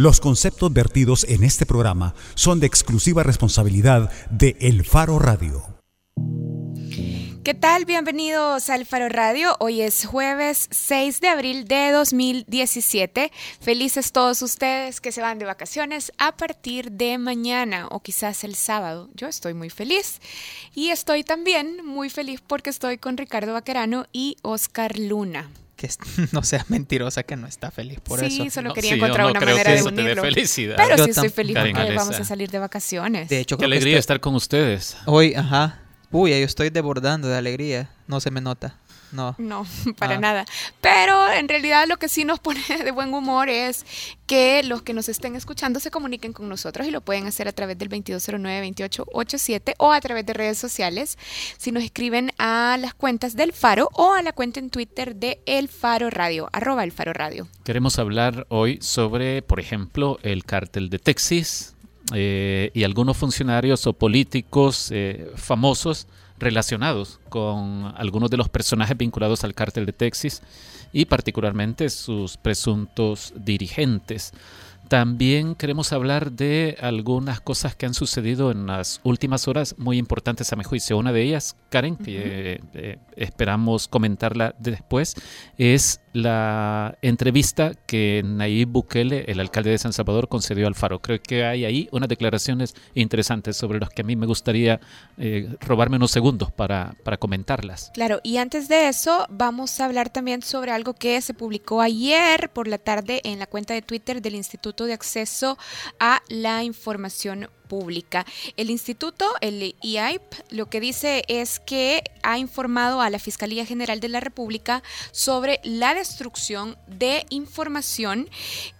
Los conceptos vertidos en este programa son de exclusiva responsabilidad de El Faro Radio. ¿Qué tal? Bienvenidos al Faro Radio. Hoy es jueves 6 de abril de 2017. Felices todos ustedes que se van de vacaciones a partir de mañana o quizás el sábado. Yo estoy muy feliz y estoy también muy feliz porque estoy con Ricardo Vaquerano y Oscar Luna que no seas mentirosa que no está feliz por eso. Sí, solo quería encontrar una manera de unirlo. Felicidad. Pero sí estoy feliz porque vamos a salir de vacaciones. De hecho, qué alegría estar con ustedes. Hoy, ajá. Uy, yo estoy desbordando de alegría. No se me nota. No. No, para ah. nada. Pero en realidad lo que sí nos pone de buen humor es que los que nos estén escuchando se comuniquen con nosotros y lo pueden hacer a través del 2209-2887 o a través de redes sociales. Si nos escriben a las cuentas del Faro o a la cuenta en Twitter de El Faro Radio, arroba El Faro Radio. Queremos hablar hoy sobre, por ejemplo, el cártel de Texas eh, y algunos funcionarios o políticos eh, famosos relacionados con algunos de los personajes vinculados al cártel de Texas y particularmente sus presuntos dirigentes. También queremos hablar de algunas cosas que han sucedido en las últimas horas muy importantes a mi juicio. Una de ellas, Karen, que eh, esperamos comentarla después, es la entrevista que Nayib Bukele, el alcalde de San Salvador, concedió al Faro. Creo que hay ahí unas declaraciones interesantes sobre las que a mí me gustaría eh, robarme unos segundos para, para comentarlas. Claro, y antes de eso vamos a hablar también sobre algo que se publicó ayer por la tarde en la cuenta de Twitter del Instituto de Acceso a la Información Pública. El instituto, el IAIP, lo que dice es que ha informado a la Fiscalía General de la República sobre la destrucción de información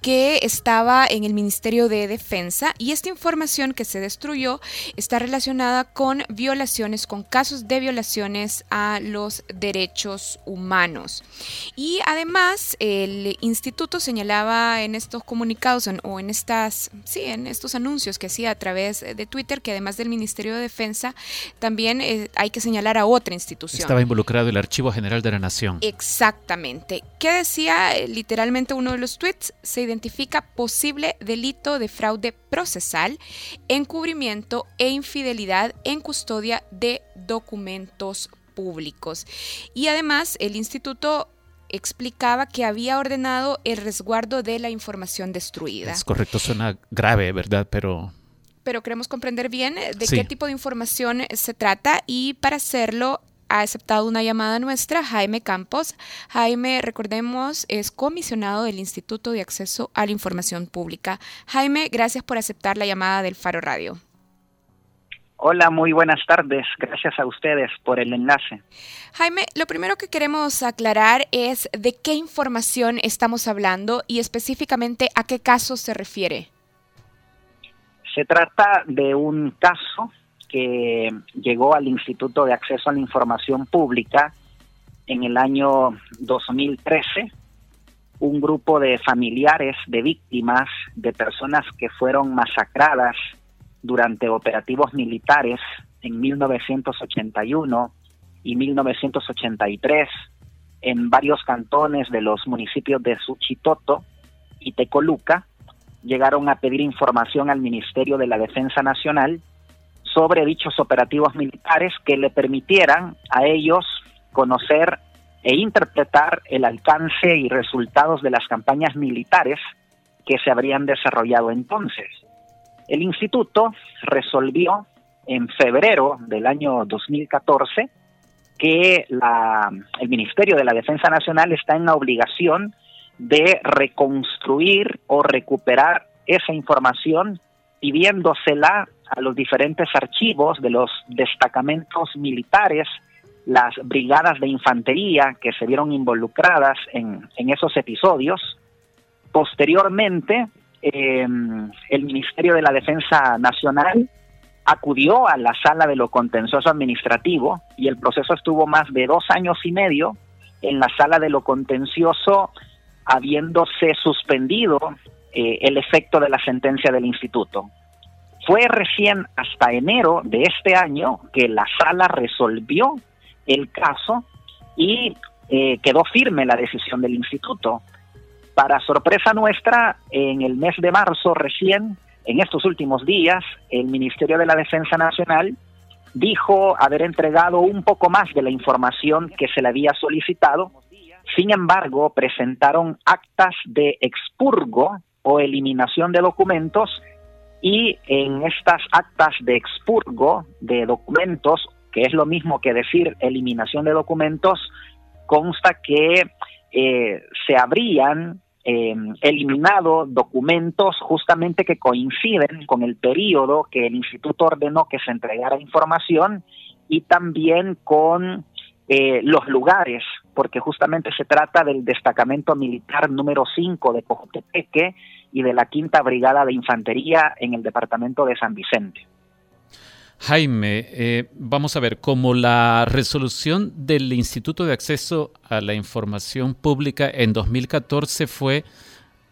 que estaba en el Ministerio de Defensa y esta información que se destruyó está relacionada con violaciones, con casos de violaciones a los derechos humanos. Y además el instituto señalaba en estos comunicados o en estas, sí, en estos anuncios que hacía a través de Twitter que además del Ministerio de Defensa, también eh, hay que señalar a otra institución. Estaba involucrado el Archivo General de la Nación. Exactamente. ¿Qué decía eh, literalmente uno de los tweets? Se identifica posible delito de fraude procesal, encubrimiento e infidelidad en custodia de documentos públicos. Y además el instituto explicaba que había ordenado el resguardo de la información destruida. Es correcto, suena grave, ¿verdad? Pero pero queremos comprender bien eh, de qué tipo de información se trata y para hacerlo ha aceptado una llamada nuestra, Jaime Campos. Jaime, recordemos, es comisionado del Instituto de Acceso a la Información Pública. Jaime, gracias por aceptar la llamada del Faro Radio. Hola, muy buenas tardes. Gracias a ustedes por el enlace. Jaime, lo primero que queremos aclarar es de qué información estamos hablando y específicamente a qué caso se refiere. Se trata de un caso que llegó al Instituto de Acceso a la Información Pública en el año 2013. Un grupo de familiares de víctimas, de personas que fueron masacradas durante operativos militares en 1981 y 1983 en varios cantones de los municipios de Suchitoto y Tecoluca, llegaron a pedir información al Ministerio de la Defensa Nacional sobre dichos operativos militares que le permitieran a ellos conocer e interpretar el alcance y resultados de las campañas militares que se habrían desarrollado entonces. El instituto resolvió en febrero del año 2014 que la, el Ministerio de la Defensa Nacional está en la obligación de reconstruir o recuperar esa información pidiéndosela a los diferentes archivos de los destacamentos militares, las brigadas de infantería que se vieron involucradas en, esos episodios. Posteriormente, em, el Ministerio de la Defensa Nacional acudió a la sala de lo contencioso administrativo y el proceso estuvo más de dos años y medio en la sala de lo contencioso habiéndose suspendido eh, el efecto de la sentencia del instituto. Fue recién hasta enero de este año que la sala resolvió el caso y eh, quedó firme la decisión del instituto. Para sorpresa nuestra, en el mes de marzo recién, en estos últimos días, el Ministerio de la Defensa Nacional dijo haber entregado un poco más de la información que se le había solicitado. Sin embargo, presentaron actas de expurgo o eliminación de documentos y en estas actas de expurgo de documentos, que es lo mismo que decir eliminación de documentos, consta que eh, se habrían eh, eliminado documentos justamente que coinciden con el periodo que el instituto ordenó que se entregara información y también con eh, los lugares, porque justamente se trata del destacamento militar número 5 de Cojutepeque y de la Quinta Brigada de Infantería en el departamento de San Vicente. Jaime, eh, vamos a ver, como la resolución del Instituto de Acceso a la Información Pública en 2014 fue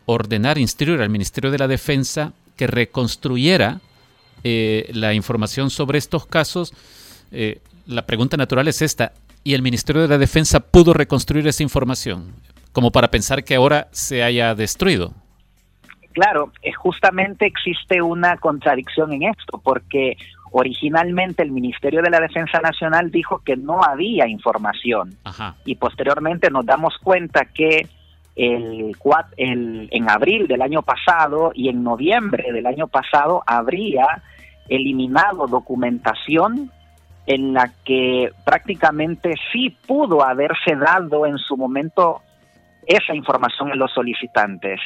ordenar, instruir al Ministerio de la Defensa que reconstruyera eh, la información sobre estos casos, eh, la pregunta natural es esta, ¿y el Ministerio de la Defensa pudo reconstruir esa información? Como para pensar que ahora se haya destruido. Claro, justamente existe una contradicción en esto, porque Originalmente el Ministerio de la Defensa Nacional dijo que no había información y posteriormente nos damos cuenta que el, el, en abril del año pasado y en noviembre del año pasado habría eliminado documentación en la que prácticamente sí pudo haberse dado en su momento esa información a los solicitantes.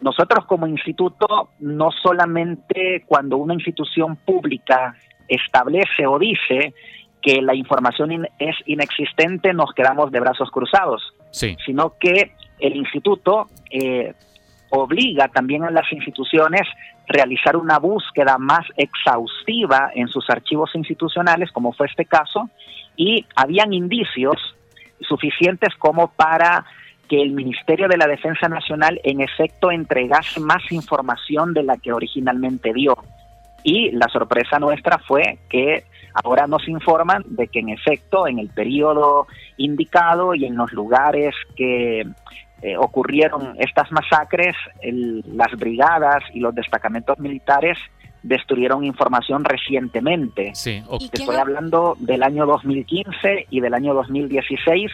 Nosotros como instituto, no solamente cuando una institución pública establece o dice que la información es inexistente, nos quedamos de brazos cruzados, sino que el instituto eh, obliga también a las instituciones realizar una búsqueda más exhaustiva en sus archivos institucionales, como fue este caso, y habían indicios suficientes como para que el Ministerio de la Defensa Nacional en efecto entregase más información de la que originalmente dio. Y la sorpresa nuestra fue que ahora nos informan de que en efecto en el periodo indicado y en los lugares que eh, ocurrieron estas masacres, las brigadas y los destacamentos militares destruyeron información recientemente. Sí, Estoy hablando del año 2015 y del año 2016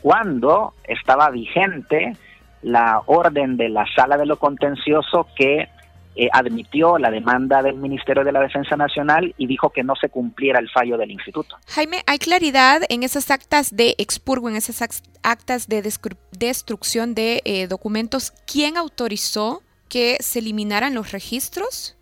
cuando estaba vigente la orden de la sala de lo contencioso que eh, admitió la demanda del Ministerio de la Defensa Nacional y dijo que no se cumpliera el fallo del instituto. Jaime, ¿hay claridad en esas actas de expurgo, en esas actas de destrucción de eh, documentos? ¿Quién autorizó que se eliminaran los registros?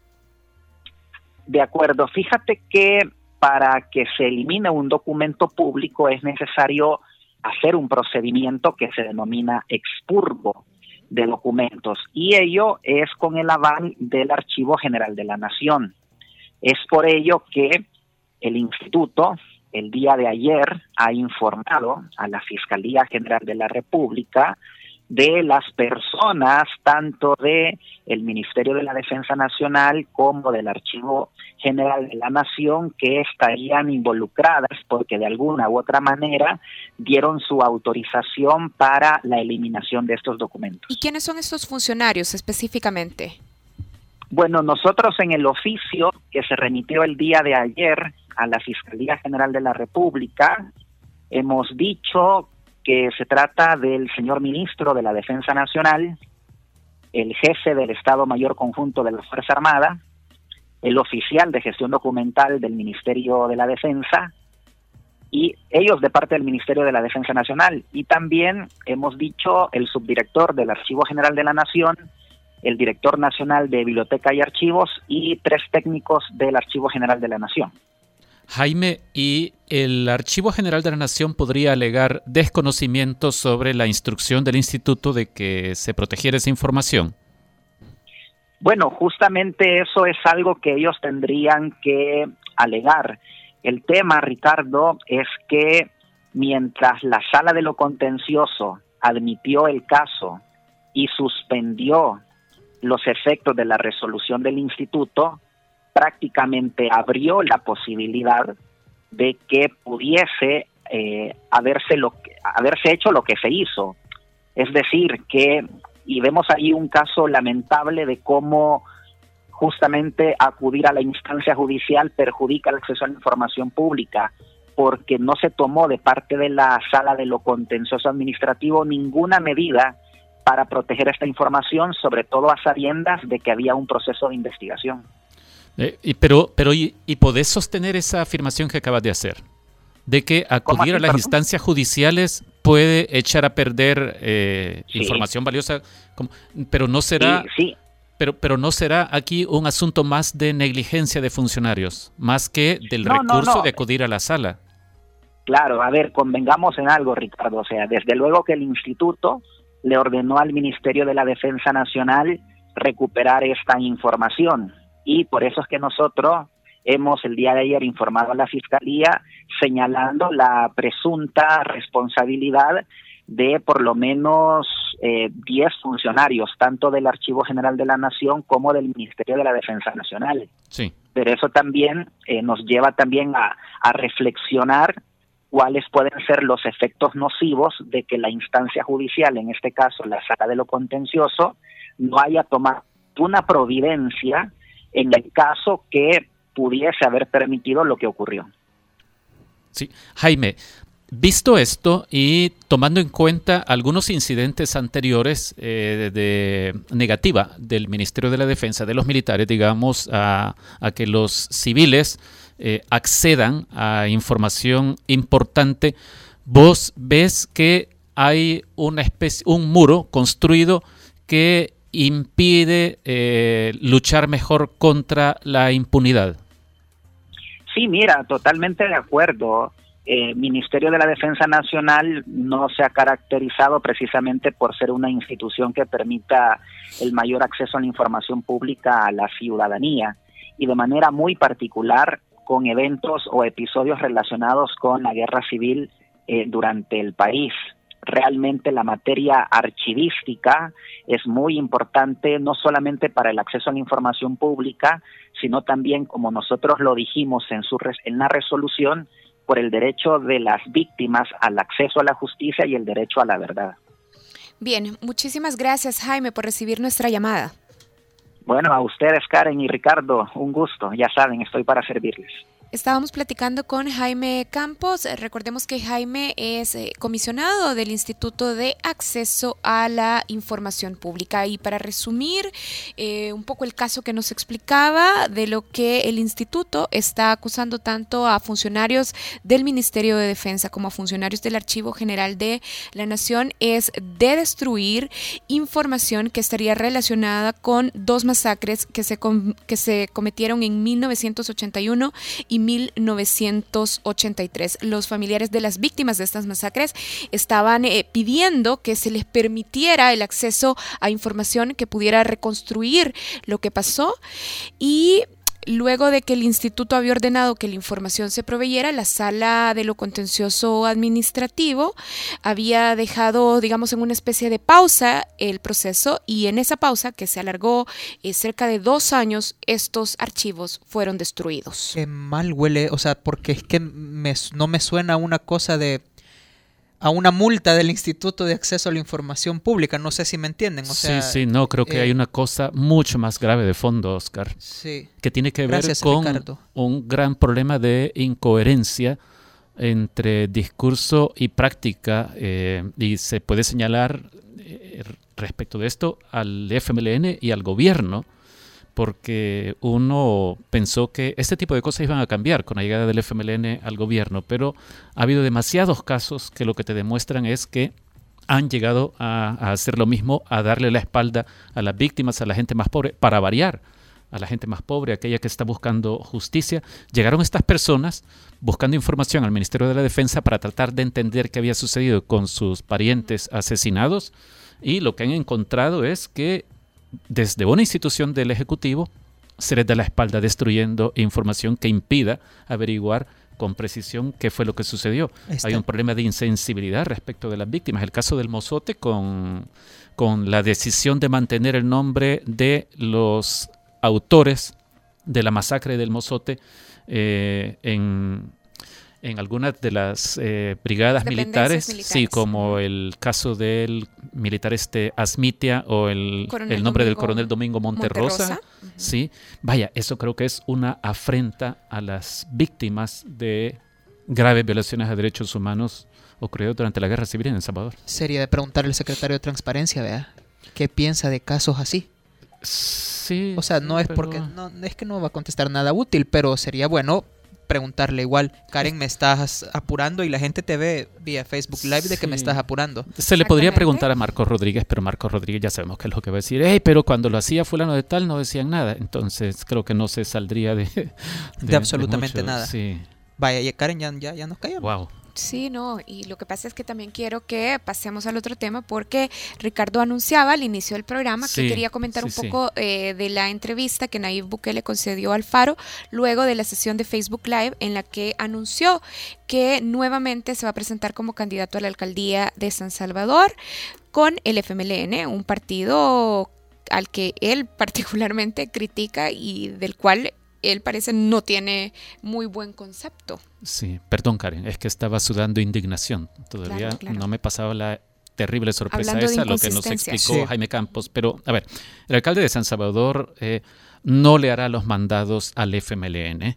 De acuerdo, fíjate que para que se elimine un documento público es necesario hacer un procedimiento que se denomina expurgo de documentos y ello es con el aval del Archivo General de la Nación. Es por ello que el instituto el día de ayer ha informado a la Fiscalía General de la República de las personas, tanto de el Ministerio de la Defensa Nacional como del Archivo General de la Nación, que estarían involucradas porque de alguna u otra manera dieron su autorización para la eliminación de estos documentos. ¿Y quiénes son estos funcionarios específicamente? Bueno, nosotros en el oficio que se remitió el día de ayer a la Fiscalía General de la República, hemos dicho que se trata del señor ministro de la Defensa Nacional, el jefe del Estado Mayor Conjunto de la Fuerza Armada, el oficial de gestión documental del Ministerio de la Defensa y ellos de parte del Ministerio de la Defensa Nacional. Y también hemos dicho el subdirector del Archivo General de la Nación, el director nacional de Biblioteca y Archivos y tres técnicos del Archivo General de la Nación. Jaime, ¿y el Archivo General de la Nación podría alegar desconocimiento sobre la instrucción del instituto de que se protegiera esa información? Bueno, justamente eso es algo que ellos tendrían que alegar. El tema, Ricardo, es que mientras la sala de lo contencioso admitió el caso y suspendió los efectos de la resolución del instituto, prácticamente abrió la posibilidad de que pudiese eh, haberse, lo haberse hecho lo que se hizo. Es decir, que y vemos ahí un caso lamentable de cómo justamente acudir a la instancia judicial perjudica el acceso a la información pública porque no se tomó de parte de la sala de lo contencioso administrativo ninguna medida para proteger esta información, sobre todo a sabiendas de que había un proceso de investigación. Eh, y, pero, pero y, podés sostener esa afirmación que acabas de hacer? De que acudir a las instancias judiciales puede echar a perder eh, información valiosa, pero no será... sí. Pero, pero no será aquí un asunto más de negligencia de funcionarios, más que del recurso de acudir a la sala. Claro, a ver, convengamos en algo, Ricardo. O sea, desde luego que el instituto le ordenó al Ministerio de la Defensa Nacional recuperar esta información y por eso es que nosotros hemos el día de ayer informado a la Fiscalía señalando la presunta responsabilidad de por lo menos eh, 10 funcionarios, tanto del Archivo General de la Nación como del Ministerio de la Defensa Nacional. Sí. Pero eso también eh, nos lleva también a, a reflexionar cuáles pueden ser los efectos nocivos de que la instancia judicial, en este caso la sala de lo contencioso, no haya tomado una providencia en el caso que pudiese haber permitido lo que ocurrió. Sí, Jaime, Visto esto y tomando en cuenta algunos incidentes anteriores eh, de negativa del Ministerio de la Defensa, de los militares, digamos, a, a que los civiles eh, accedan a información importante, vos ves que hay una especie, un muro construido que impide eh, luchar mejor contra la impunidad. Sí, mira, totalmente de acuerdo. El Ministerio de la Defensa Nacional no se ha caracterizado precisamente por ser una institución que permita el mayor acceso a la información pública a la ciudadanía y de manera muy particular con eventos o episodios relacionados con la guerra civil eh, durante el país. Realmente la materia archivística es muy importante no solamente para el acceso a la información pública, sino también, como nosotros lo dijimos en, su, en la resolución, por el derecho de las víctimas al acceso a la justicia y el derecho a la verdad. Bien, muchísimas gracias Jaime por recibir nuestra llamada. Bueno, a ustedes, Karen y Ricardo, un gusto. Ya saben, estoy para servirles. Estábamos platicando con Jaime Campos. Recordemos que Jaime es eh, comisionado del Instituto de Acceso a la Información Pública. Y para resumir eh, un poco el caso que nos explicaba de lo que el instituto está acusando tanto a funcionarios del Ministerio de Defensa como a funcionarios del Archivo General de la Nación es de destruir información que estaría relacionada con dos masacres que se, que se cometieron en 1981 y 1983. Los familiares de las víctimas de estas masacres estaban eh, pidiendo que se les permitiera el acceso a información que pudiera reconstruir lo que pasó y Luego de que el instituto había ordenado que la información se proveyera, la sala de lo contencioso administrativo había dejado, digamos, en una especie de pausa el proceso y en esa pausa, que se alargó eh, cerca de dos años, estos archivos fueron destruidos. Qué mal huele, o sea, porque es que no me suena una cosa de a una multa del Instituto de Acceso a la Información Pública. No sé si me entienden. O sí, sí, no, creo que hay eh, una cosa mucho más grave de fondo, Oscar. Sí. Que tiene que ver con un gran problema de incoherencia entre discurso y práctica. Eh, y se puede señalar eh, respecto de esto al FMLN y al gobierno porque uno pensó que este tipo de cosas iban a cambiar con la llegada del FMLN al gobierno, pero ha habido demasiados casos que lo que te demuestran es que han llegado a, hacer lo mismo, a darle la espalda a las víctimas, a la gente más pobre, para variar a la gente más pobre, aquella que está buscando justicia. Llegaron estas personas buscando información al Ministerio de la Defensa para tratar de entender qué había sucedido con sus parientes asesinados y lo que han encontrado es que desde una institución del Ejecutivo se les da la espalda destruyendo información que impida averiguar con precisión qué fue lo que sucedió. Hay un problema de insensibilidad respecto de las víctimas. El caso del Mozote con, con la decisión de mantener el nombre de los autores de la masacre del Mozote eh, en, en algunas de las eh, brigadas militares, sí, como el caso del militar este Asmitia o el, el nombre del coronel Domingo Monterrosa, sí, vaya, eso creo que es una afrenta a las víctimas de graves violaciones a derechos humanos ocurridos durante la guerra civil en El Salvador. Sería de preguntarle al secretario de Transparencia, vea, ¿qué piensa de casos así? Sí. O sea, no es porque no es que no va a contestar nada útil, pero sería bueno preguntarle igual, Karen, me estás apurando y la gente te ve vía Facebook Live de que me estás apurando. Se le podría preguntar a Marcos Rodríguez, pero Marcos Rodríguez ya sabemos qué es lo que va a decir. Hey, pero cuando lo hacía fulano de tal no decían nada. Entonces creo que no se saldría de... De, absolutamente nada. Sí. Vaya, y Karen ya, ya, ya nos callamos. Wow. Sí, no, y lo que pasa es que también quiero que pasemos al otro tema porque Ricardo anunciaba al inicio del programa que quería comentar un poco eh, de la entrevista que Nayib Bukele concedió al Faro luego de la sesión de Facebook Live en la que anunció que nuevamente se va a presentar como candidato a la alcaldía de San Salvador con el FMLN, un partido al que él particularmente critica y del cual él parece no tiene muy buen concepto. Sí, perdón Karen, es que estaba sudando indignación. Todavía no me pasaba la terrible sorpresa esa, lo que nos explicó Jaime Campos. Pero, a ver, el alcalde de San Salvador eh, no le hará los mandados al FMLN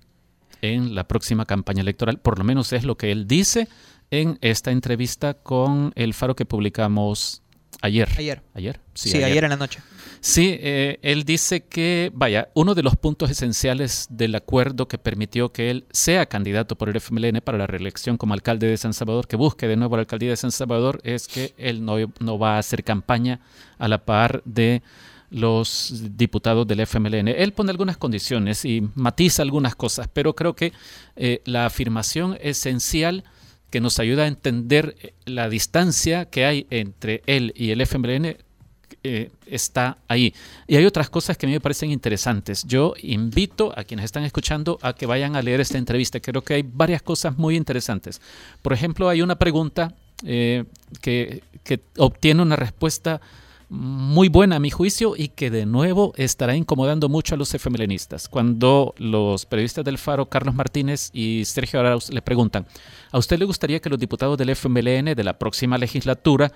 en la próxima campaña electoral, por lo menos es lo que él dice en esta entrevista con el faro que publicamos ayer. Ayer. Ayer. Sí, ayer en la noche. Sí, eh, él dice que, vaya, uno de los puntos esenciales del acuerdo que permitió que él sea candidato por el FMLN para la reelección como alcalde de San Salvador, que busque de nuevo la alcaldía de San Salvador, es que él no, no va a hacer campaña a la par de los diputados del FMLN. Él pone algunas condiciones y matiza algunas cosas, pero creo que eh, la afirmación esencial que nos ayuda a entender eh, la distancia que hay entre él y el FMLN eh, está ahí. Y hay otras cosas que a mí me parecen interesantes. Yo invito a quienes están escuchando a que vayan a leer esta entrevista. Creo que hay varias cosas muy interesantes. Por ejemplo, hay una pregunta eh, que, que obtiene una respuesta muy buena a mi juicio y que de nuevo estará incomodando mucho a los FMLNistas. Cuando los periodistas del Faro, Carlos Martínez y Sergio Arauz, le preguntan, ¿a usted le gustaría que los diputados del FMLN de la próxima legislatura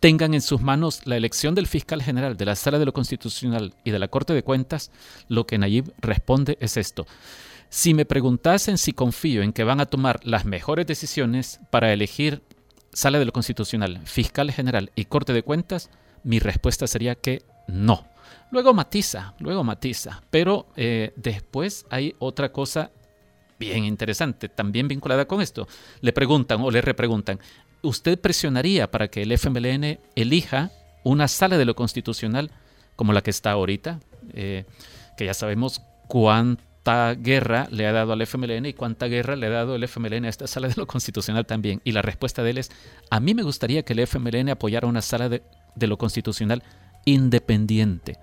tengan en sus manos la elección del fiscal general de la Sala de lo Constitucional y de la Corte de Cuentas, lo que Nayib responde es esto. Si me preguntasen si confío en que van a tomar las mejores decisiones para elegir Sala de lo Constitucional, Fiscal General y Corte de Cuentas, mi respuesta sería que no. Luego matiza, luego matiza, pero eh, después hay otra cosa bien interesante, también vinculada con esto. Le preguntan o le repreguntan, ¿usted presionaría para que el FMLN elija una sala de lo constitucional como la que está ahorita? Eh, que ya sabemos cuánta guerra le ha dado al FMLN y cuánta guerra le ha dado el FMLN a esta sala de lo constitucional también. Y la respuesta de él es, a mí me gustaría que el FMLN apoyara una sala de, de lo constitucional independiente.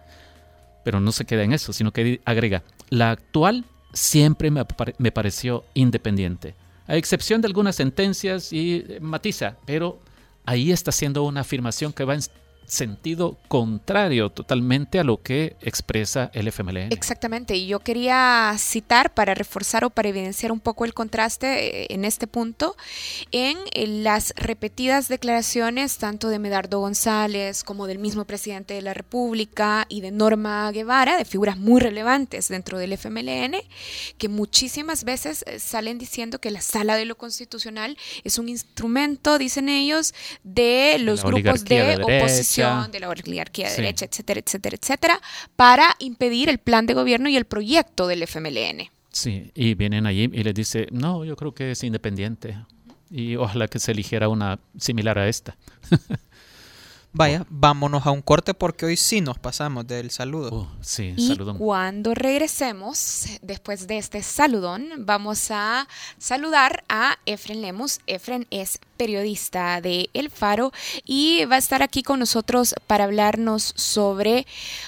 Pero no se queda en eso, sino que agrega, la actual siempre me, me pareció independiente a excepción de algunas sentencias y eh, matiza, pero ahí está haciendo una afirmación que va en sentido contrario totalmente a lo que expresa el FMLN. Exactamente, y yo quería citar para reforzar o para evidenciar un poco el contraste eh, en este punto en las repetidas declaraciones tanto de Medardo González como del mismo presidente de la República y de Norma Guevara, de figuras muy relevantes dentro del FMLN, que muchísimas veces eh, salen diciendo que la sala de lo constitucional es un instrumento, dicen ellos, de los grupos de oposición de la oligarquía de derecha, etcétera, etcétera, etcétera, para impedir el plan de gobierno y el proyecto del FMLN. Sí, y vienen allí y les dice, no, yo creo que es independiente. Y ojalá que se eligiera una similar a esta. Vaya, vámonos a un corte porque hoy sí nos pasamos del saludo. Uh, sí, y cuando regresemos, después de este saludón, vamos a saludar a Efren Lemus. Efren es periodista de El Faro y va a estar aquí con nosotros para hablarnos sobre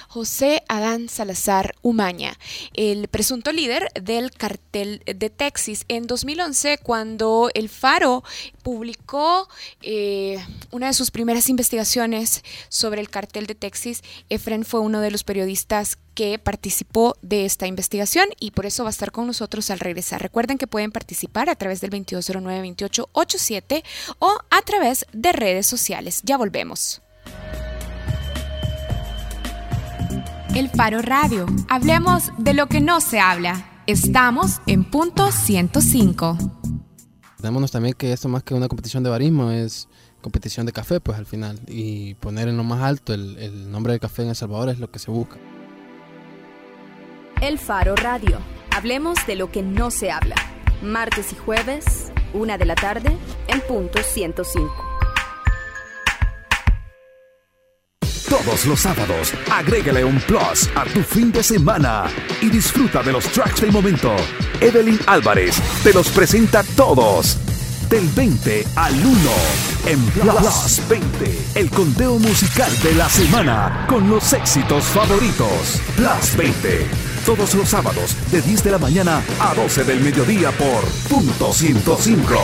José Adán Salazar Umaña, el presunto líder del cartel de Texas. En 2011, cuando El Faro publicó eh, una de sus primeras investigaciones sobre el cartel de Texas, Efren fue uno de los periodistas que participó de esta investigación y por eso va a estar con nosotros al regresar. Recuerden que pueden participar a través del 2209-2887 o a través de redes sociales. Ya volvemos. El Faro Radio. Hablemos de lo que no se habla. Estamos en punto 105. Démonos también que esto más que una competición de barismo es competición de café, pues al final. Y poner en lo más alto el, el nombre del café en El Salvador es lo que se busca. El Faro Radio. Hablemos de lo que no se habla. Martes y jueves, una de la tarde, en punto 105. Todos los sábados, agrégale un plus a tu fin de semana y disfruta de los tracks del momento. Evelyn Álvarez te los presenta todos. Del 20 al 1 en Plus 20, el conteo musical de la semana con los éxitos favoritos. Plus 20, todos los sábados de 10 de la mañana a 12 del mediodía por punto 105.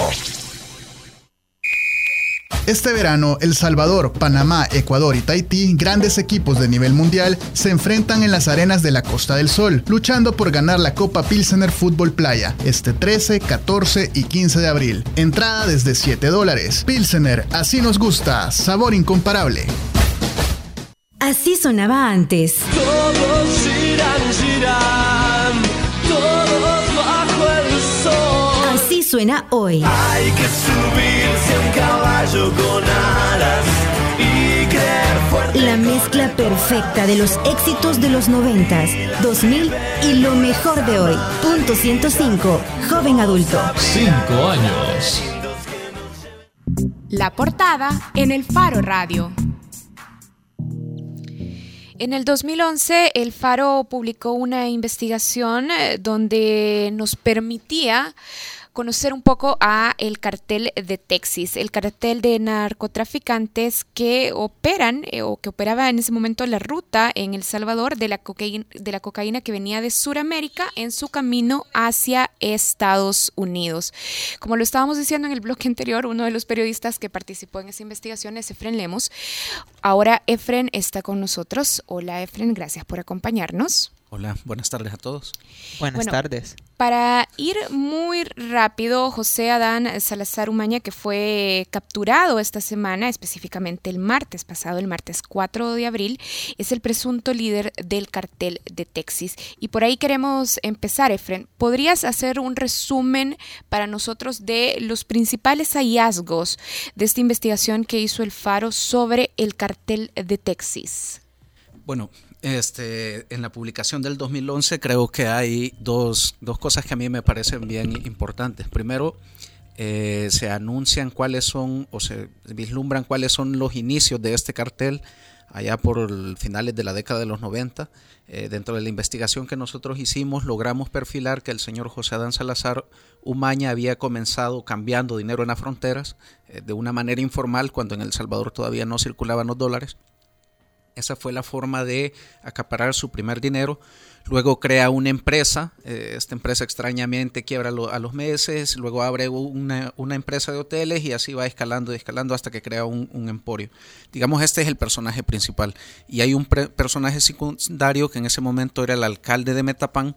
Este verano, El Salvador, Panamá, Ecuador y Tahití, grandes equipos de nivel mundial, se enfrentan en las arenas de la Costa del Sol, luchando por ganar la Copa Pilsener Fútbol Playa, este 13, 14 y 15 de abril. Entrada desde 7 dólares. Pilsener, así nos gusta, sabor incomparable. Así sonaba antes. Todos suena hoy. Hay que subirse a un caballo con alas y creer fuerte. La mezcla perfecta de los éxitos de los 90s, 2000 y lo mejor de hoy. Punto 105, joven adulto. Cinco años. La portada en el Faro Radio. En el 2011, el Faro publicó una investigación eh, donde nos permitía conocer un poco a el cartel de Texas, el cartel de narcotraficantes que operan eh, o que operaba en ese momento la ruta en El Salvador de la cocaína, de la cocaína que venía de Sudamérica en su camino hacia Estados Unidos. Como lo estábamos diciendo en el bloque anterior, uno de los periodistas que participó en esa investigación es Efren Lemos. Ahora Efren está con nosotros. Hola Efren, gracias por acompañarnos. Hola, buenas tardes a todos. Buenas Bueno, tardes. Para ir muy rápido, José Adán Salazar Umaña, que fue capturado esta semana, específicamente el martes pasado, el martes 4 de abril, es el presunto líder del cartel de Texas. Y por ahí queremos empezar, Efren. ¿Podrías hacer un resumen para nosotros de los principales hallazgos de esta investigación que hizo el Faro sobre el cartel de Texas? Bueno, este, en la publicación del 2011 creo que hay dos, dos cosas que a mí me parecen bien importantes. Primero, eh, se anuncian cuáles son o se vislumbran cuáles son los inicios de este cartel allá por finales de la década de los 90. Eh, dentro de la investigación que nosotros hicimos, logramos perfilar que el señor José Adán Salazar Umaña había comenzado cambiando dinero en las fronteras eh, de una manera informal cuando en El Salvador todavía no circulaban los dólares. Esa fue la forma de acaparar su primer dinero. Luego crea una empresa, eh, esta empresa extrañamente quiebra a los meses, luego abre una, una empresa de hoteles y así va escalando y escalando hasta que crea un, un emporio. Digamos, este es el personaje principal. Y hay un pre- personaje secundario que en ese momento era el alcalde de Metapán,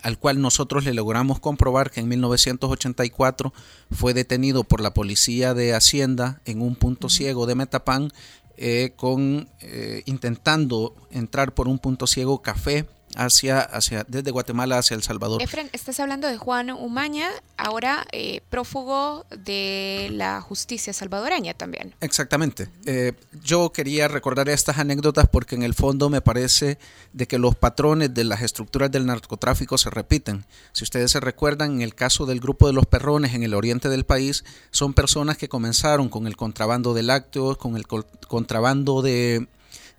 al cual nosotros le logramos comprobar que en 1984 fue detenido por la policía de Hacienda en un punto ciego de Metapán eh, con eh, intentando entrar por un punto ciego café hacia, hacia desde Guatemala hacia El Salvador. Efren, estás hablando de Juan Umaña, ahora eh, prófugo de la justicia salvadoreña también. Exactamente. Eh, yo quería recordar estas anécdotas porque en el fondo me parece de que los patrones de las estructuras del narcotráfico se repiten. Si ustedes se recuerdan, en el caso del grupo de los perrones en el oriente del país, son personas que comenzaron con el contrabando de lácteos, con el contrabando de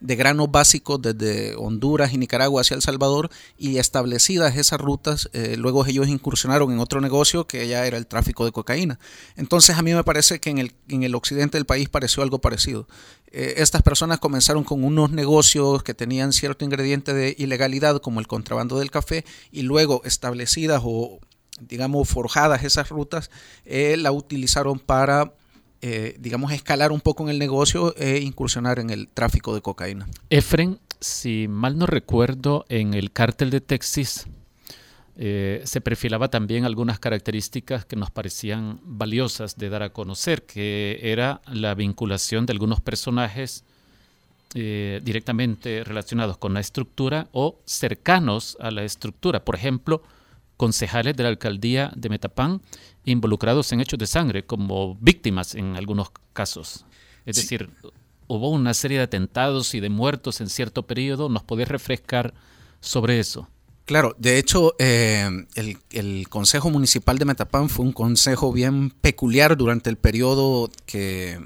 de granos básicos desde Honduras y Nicaragua hacia El Salvador y establecidas esas rutas, eh, luego ellos incursionaron en otro negocio que ya era el tráfico de cocaína. Entonces a mí me parece que en el, en el occidente del país pareció algo parecido. Eh, estas personas comenzaron con unos negocios que tenían cierto ingrediente de ilegalidad como el contrabando del café y luego establecidas o digamos forjadas esas rutas, eh, la utilizaron para eh, digamos, escalar un poco en el negocio e incursionar en el tráfico de cocaína. Efren, si mal no recuerdo, en el cártel de Texas eh, se perfilaba también algunas características que nos parecían valiosas de dar a conocer, que era la vinculación de algunos personajes directamente relacionados con la estructura o cercanos a la estructura. Por ejemplo, concejales de la alcaldía de Metapán involucrados en hechos de sangre como víctimas en algunos casos. Es decir, hubo una serie de atentados y de muertos en cierto periodo. ¿Nos podés refrescar sobre eso? Claro, de hecho, eh, el, el, Consejo Municipal de Metapán fue un consejo bien peculiar durante el periodo que,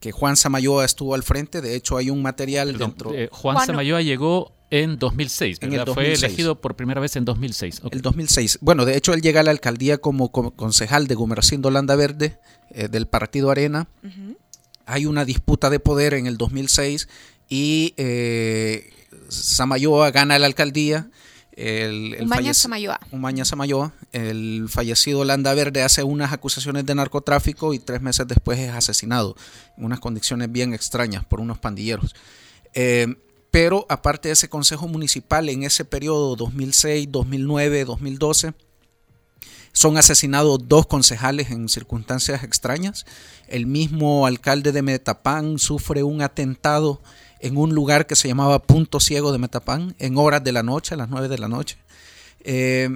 que Juan Samayoa estuvo al frente. De hecho, hay un material Perdón, dentro. eh, Juan, Samayoa llegó en 2006, En el ¿verdad? Fue 2006. elegido por primera vez en 2006. Ok. El 2006. Bueno, de hecho, él llega a la alcaldía como, como concejal de Gumercindo Landa Verde eh, del Partido Arena. Hay una disputa de poder en el 2006 y eh, Samayoa gana la alcaldía. El, el Umaña Samayoa. Umaña Samayoa. El fallecido Landa Verde hace unas acusaciones de narcotráfico y tres meses después es asesinado en unas condiciones bien extrañas por unos pandilleros. Eh, pero aparte de ese consejo municipal, en ese periodo 2006, 2009, 2012, son asesinados dos concejales en circunstancias extrañas. El mismo alcalde de Metapán sufre un atentado en un lugar que se llamaba Punto Ciego de Metapán, en horas de la noche, a las 9 de la noche. Eh,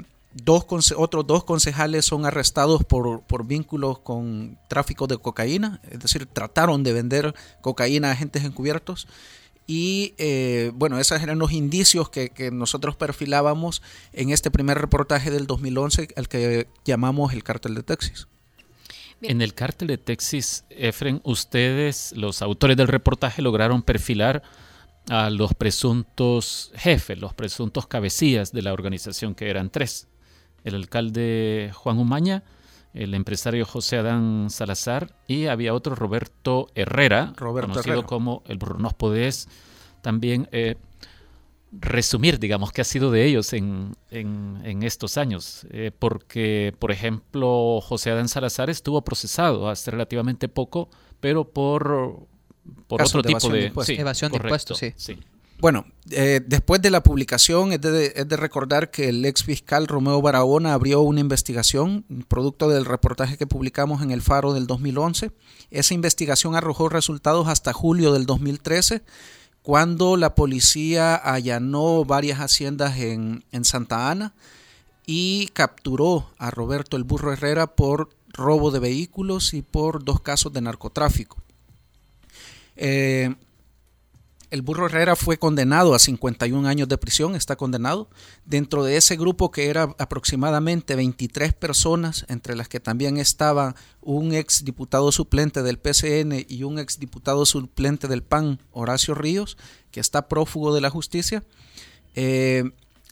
otros dos concejales son arrestados por, por vínculos con tráfico de cocaína, es decir, trataron de vender cocaína a agentes encubiertos. Y eh, bueno, esos eran los indicios que, que nosotros perfilábamos en este primer reportaje del 2011, al que llamamos el cártel de Texas. En el cártel de Texas, Efren, ustedes, los autores del reportaje, lograron perfilar a los presuntos jefes, los presuntos cabecillas de la organización, que eran tres. El alcalde Juan Umaña, el empresario José Adán Salazar y había otro Roberto Herrera, Roberto conocido Herrera. como el Burro. ¿Nos podés también eh, resumir, digamos, qué ha sido de ellos en, en- en estos años? Eh, porque, por ejemplo, José Adán Salazar estuvo procesado hace relativamente poco, pero por, por otro de tipo evasión de de... impuestos. Evasión de impuestos, sí. Bueno, eh, después de la publicación es de, recordar que el ex fiscal Romeo Barahona abrió una investigación, producto del reportaje que publicamos en El Faro del 2011. Esa investigación arrojó resultados hasta julio del 2013, cuando la policía allanó varias haciendas en, en Santa Ana y capturó a Roberto el Burro Herrera por robo de vehículos y por dos casos de narcotráfico. Eh, el Burro Herrera fue condenado a 51 años de prisión, está condenado. Dentro de ese grupo que era aproximadamente 23 personas, entre las que también estaba un ex diputado suplente del PCN y un ex diputado suplente del PAN, Horacio Ríos, que está prófugo de la justicia. Eh,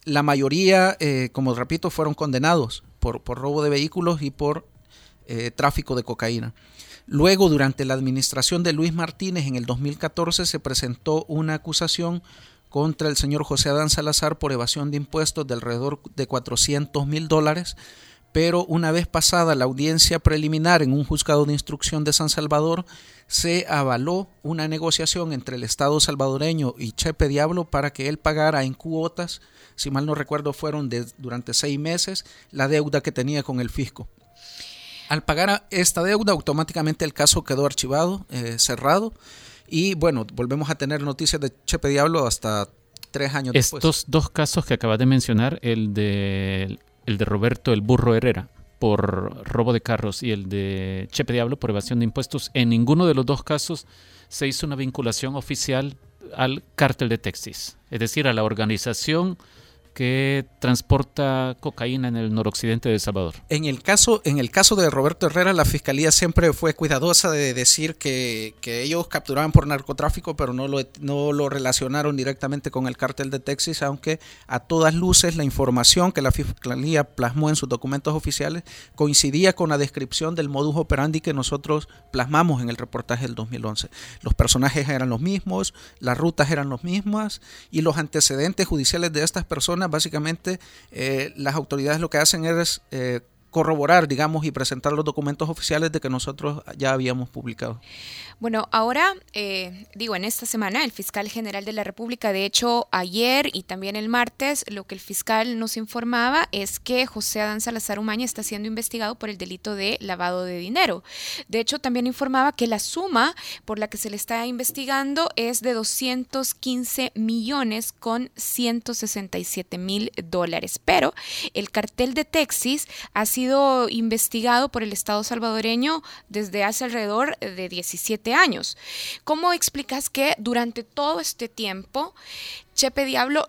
la mayoría, eh, como repito, fueron condenados por, por robo de vehículos y por eh, tráfico de cocaína. Luego, durante la administración de Luis Martínez en el 2014, se presentó una acusación contra el señor José Adán Salazar por evasión de impuestos de alrededor de 400 mil dólares, pero una vez pasada la audiencia preliminar en un juzgado de instrucción de San Salvador, se avaló una negociación entre el Estado salvadoreño y Chepe Diablo para que él pagara en cuotas, si mal no recuerdo fueron de, durante seis meses, la deuda que tenía con el fisco. Al pagar esta deuda, automáticamente el caso quedó archivado, eh, cerrado. Y bueno, volvemos a tener noticias de Chepe Diablo hasta tres años después. Estos dos casos que acabas de mencionar, el de, el de Roberto el Burro Herrera por robo de carros y el de Chepe Diablo por evasión de impuestos, en ninguno de los dos casos se hizo una vinculación oficial al cártel de Texas, es decir, a la organización que transporta cocaína en el noroccidente de El Salvador. En el caso, en el caso de Roberto Herrera, la fiscalía siempre fue cuidadosa de decir que, que ellos capturaban por narcotráfico, pero no lo, no lo relacionaron directamente con el cártel de Texas, aunque a todas luces la información que la fiscalía plasmó en sus documentos oficiales coincidía con la descripción del modus operandi que nosotros plasmamos en el reportaje del 2011. Los personajes eran los mismos, las rutas eran las mismas y los antecedentes judiciales de estas personas, básicamente, eh, las autoridades lo que hacen es eh, corroborar, digamos, y presentar los documentos oficiales de que nosotros ya habíamos publicado. Bueno, ahora, eh, digo, en esta semana el fiscal general de la República, de hecho, ayer y también el martes, lo que el fiscal nos informaba es que José Adán Salazar Umaña está siendo investigado por el delito de lavado de dinero. De hecho, también informaba que la suma por la que se le está investigando es de 215 millones con 167 mil dólares. Pero el cartel de Texas ha sido investigado por el Estado salvadoreño desde hace alrededor de 17 años. ¿Cómo explicas que durante todo este tiempo Chepe Diablo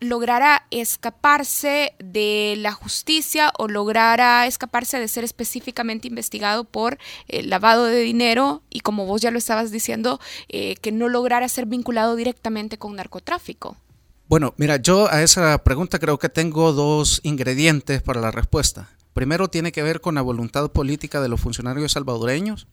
lograra escaparse de la justicia o lograra escaparse de ser específicamente investigado por el lavado de dinero y como vos ya lo estabas diciendo, eh, que no lograra ser vinculado directamente con narcotráfico? Bueno, mira, yo a esa pregunta creo que tengo dos ingredientes para la respuesta. Primero tiene que ver con la voluntad política de los funcionarios salvadoreños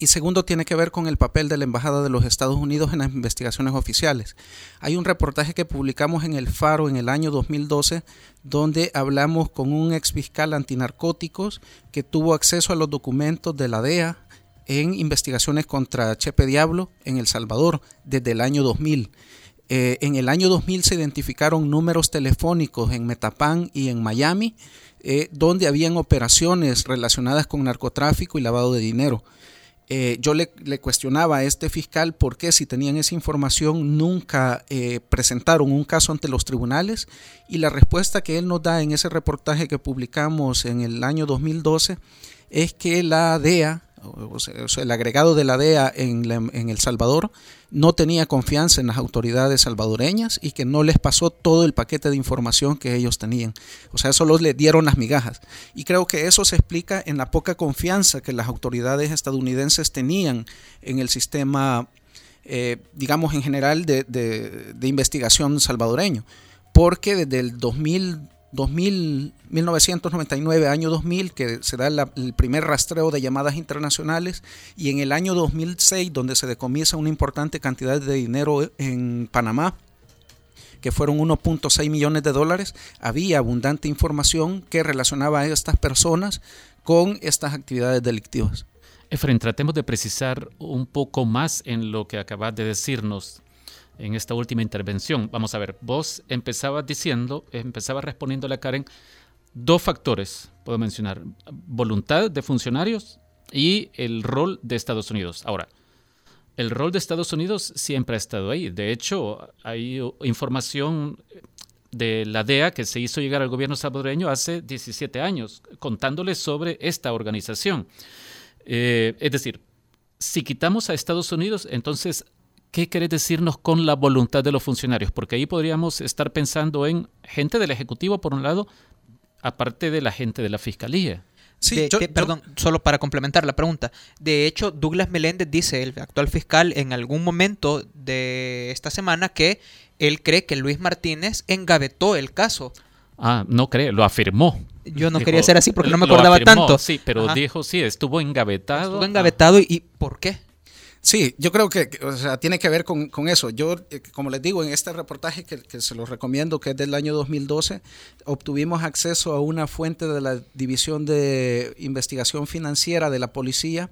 y segundo tiene que ver con el papel de la Embajada de los Estados Unidos en las investigaciones oficiales. Hay un reportaje que publicamos en El Faro en el año 2012 donde hablamos con un ex fiscal antinarcóticos que tuvo acceso a los documentos de la DEA en investigaciones contra Chepe Diablo en El Salvador desde el año 2000. Eh, en el año 2000 se identificaron números telefónicos en Metapán y en Miami, eh, donde habían operaciones relacionadas con narcotráfico y lavado de dinero. Eh, yo le, cuestionaba a este fiscal por qué si tenían esa información nunca presentaron un caso ante los tribunales y la respuesta que él nos da en ese reportaje que publicamos en el año 2012 es que la DEA el agregado de la DEA en, El Salvador no tenía confianza en las autoridades salvadoreñas y que no les pasó todo el paquete de información que ellos tenían. O sea, solo les dieron las migajas. Y creo que eso se explica en la poca confianza que las autoridades estadounidenses tenían en el sistema, eh, digamos, en general de, de, de investigación salvadoreño. Porque desde el 2000 2000, 1999, año 2000, que se da el primer rastreo de llamadas internacionales, y en el año 2006, donde se decomisa una importante cantidad de dinero en Panamá, que fueron 1.6 millones de dólares, había abundante información que relacionaba a estas personas con estas actividades delictivas. Efren, tratemos de precisar un poco más en lo que acabas de decirnos en esta última intervención. Vamos a ver, vos empezabas diciendo, empezabas respondiéndole a Karen, dos factores, puedo mencionar, voluntad de funcionarios y el rol de Estados Unidos. Ahora, el rol de Estados Unidos siempre ha estado ahí. De hecho, hay información de la DEA que se hizo llegar al gobierno salvadoreño hace 17 años, contándoles sobre esta organización. Eh, es decir, si quitamos a Estados Unidos, entonces ¿qué querés decirnos con la voluntad de los funcionarios? Porque ahí podríamos estar pensando en gente del Ejecutivo, por un lado, aparte de la gente de la Fiscalía. Sí, perdón, solo para complementar la pregunta. De hecho, Douglas Meléndez dice, el actual fiscal, en algún momento de esta semana que él cree que Luis Martínez engavetó el caso. Ah, no cree, lo afirmó. Yo no quería ser así porque no me acordaba tanto. Sí, pero dijo, sí, estuvo engavetado. Estuvo engavetado y, y ¿por qué? Sí, yo creo que o sea, tiene que ver con, con eso. Yo, eh, como les digo, en este reportaje que, que, se los recomiendo, que es del año 2012, obtuvimos acceso a una fuente de la División de Investigación Financiera de la Policía,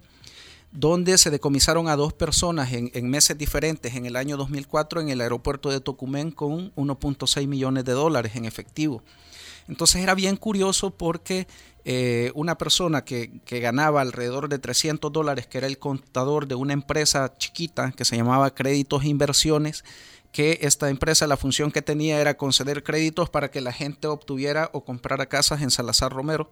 donde se decomisaron a dos personas en, en meses diferentes en el año 2004 en el aeropuerto de Tocumen con 1.6 millones de dólares en efectivo. Entonces era bien curioso porque eh, una persona que, ganaba alrededor de 300 dólares, que era el contador de una empresa chiquita que se llamaba Créditos e Inversiones, que esta empresa la función que tenía era conceder créditos para que la gente obtuviera o comprara casas en Salazar Romero.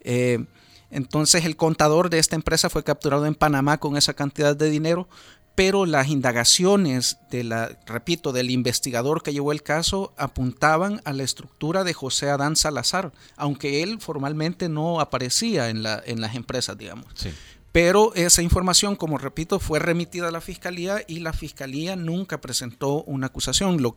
Eh, entonces el contador de esta empresa fue capturado en Panamá con esa cantidad de dinero, pero las indagaciones de la, repito, del investigador que llevó el caso apuntaban a la estructura de José Adán Salazar, aunque él formalmente no aparecía en, la, en las empresas, digamos. Pero esa información, como repito, fue remitida a la fiscalía y la fiscalía nunca presentó una acusación. Lo,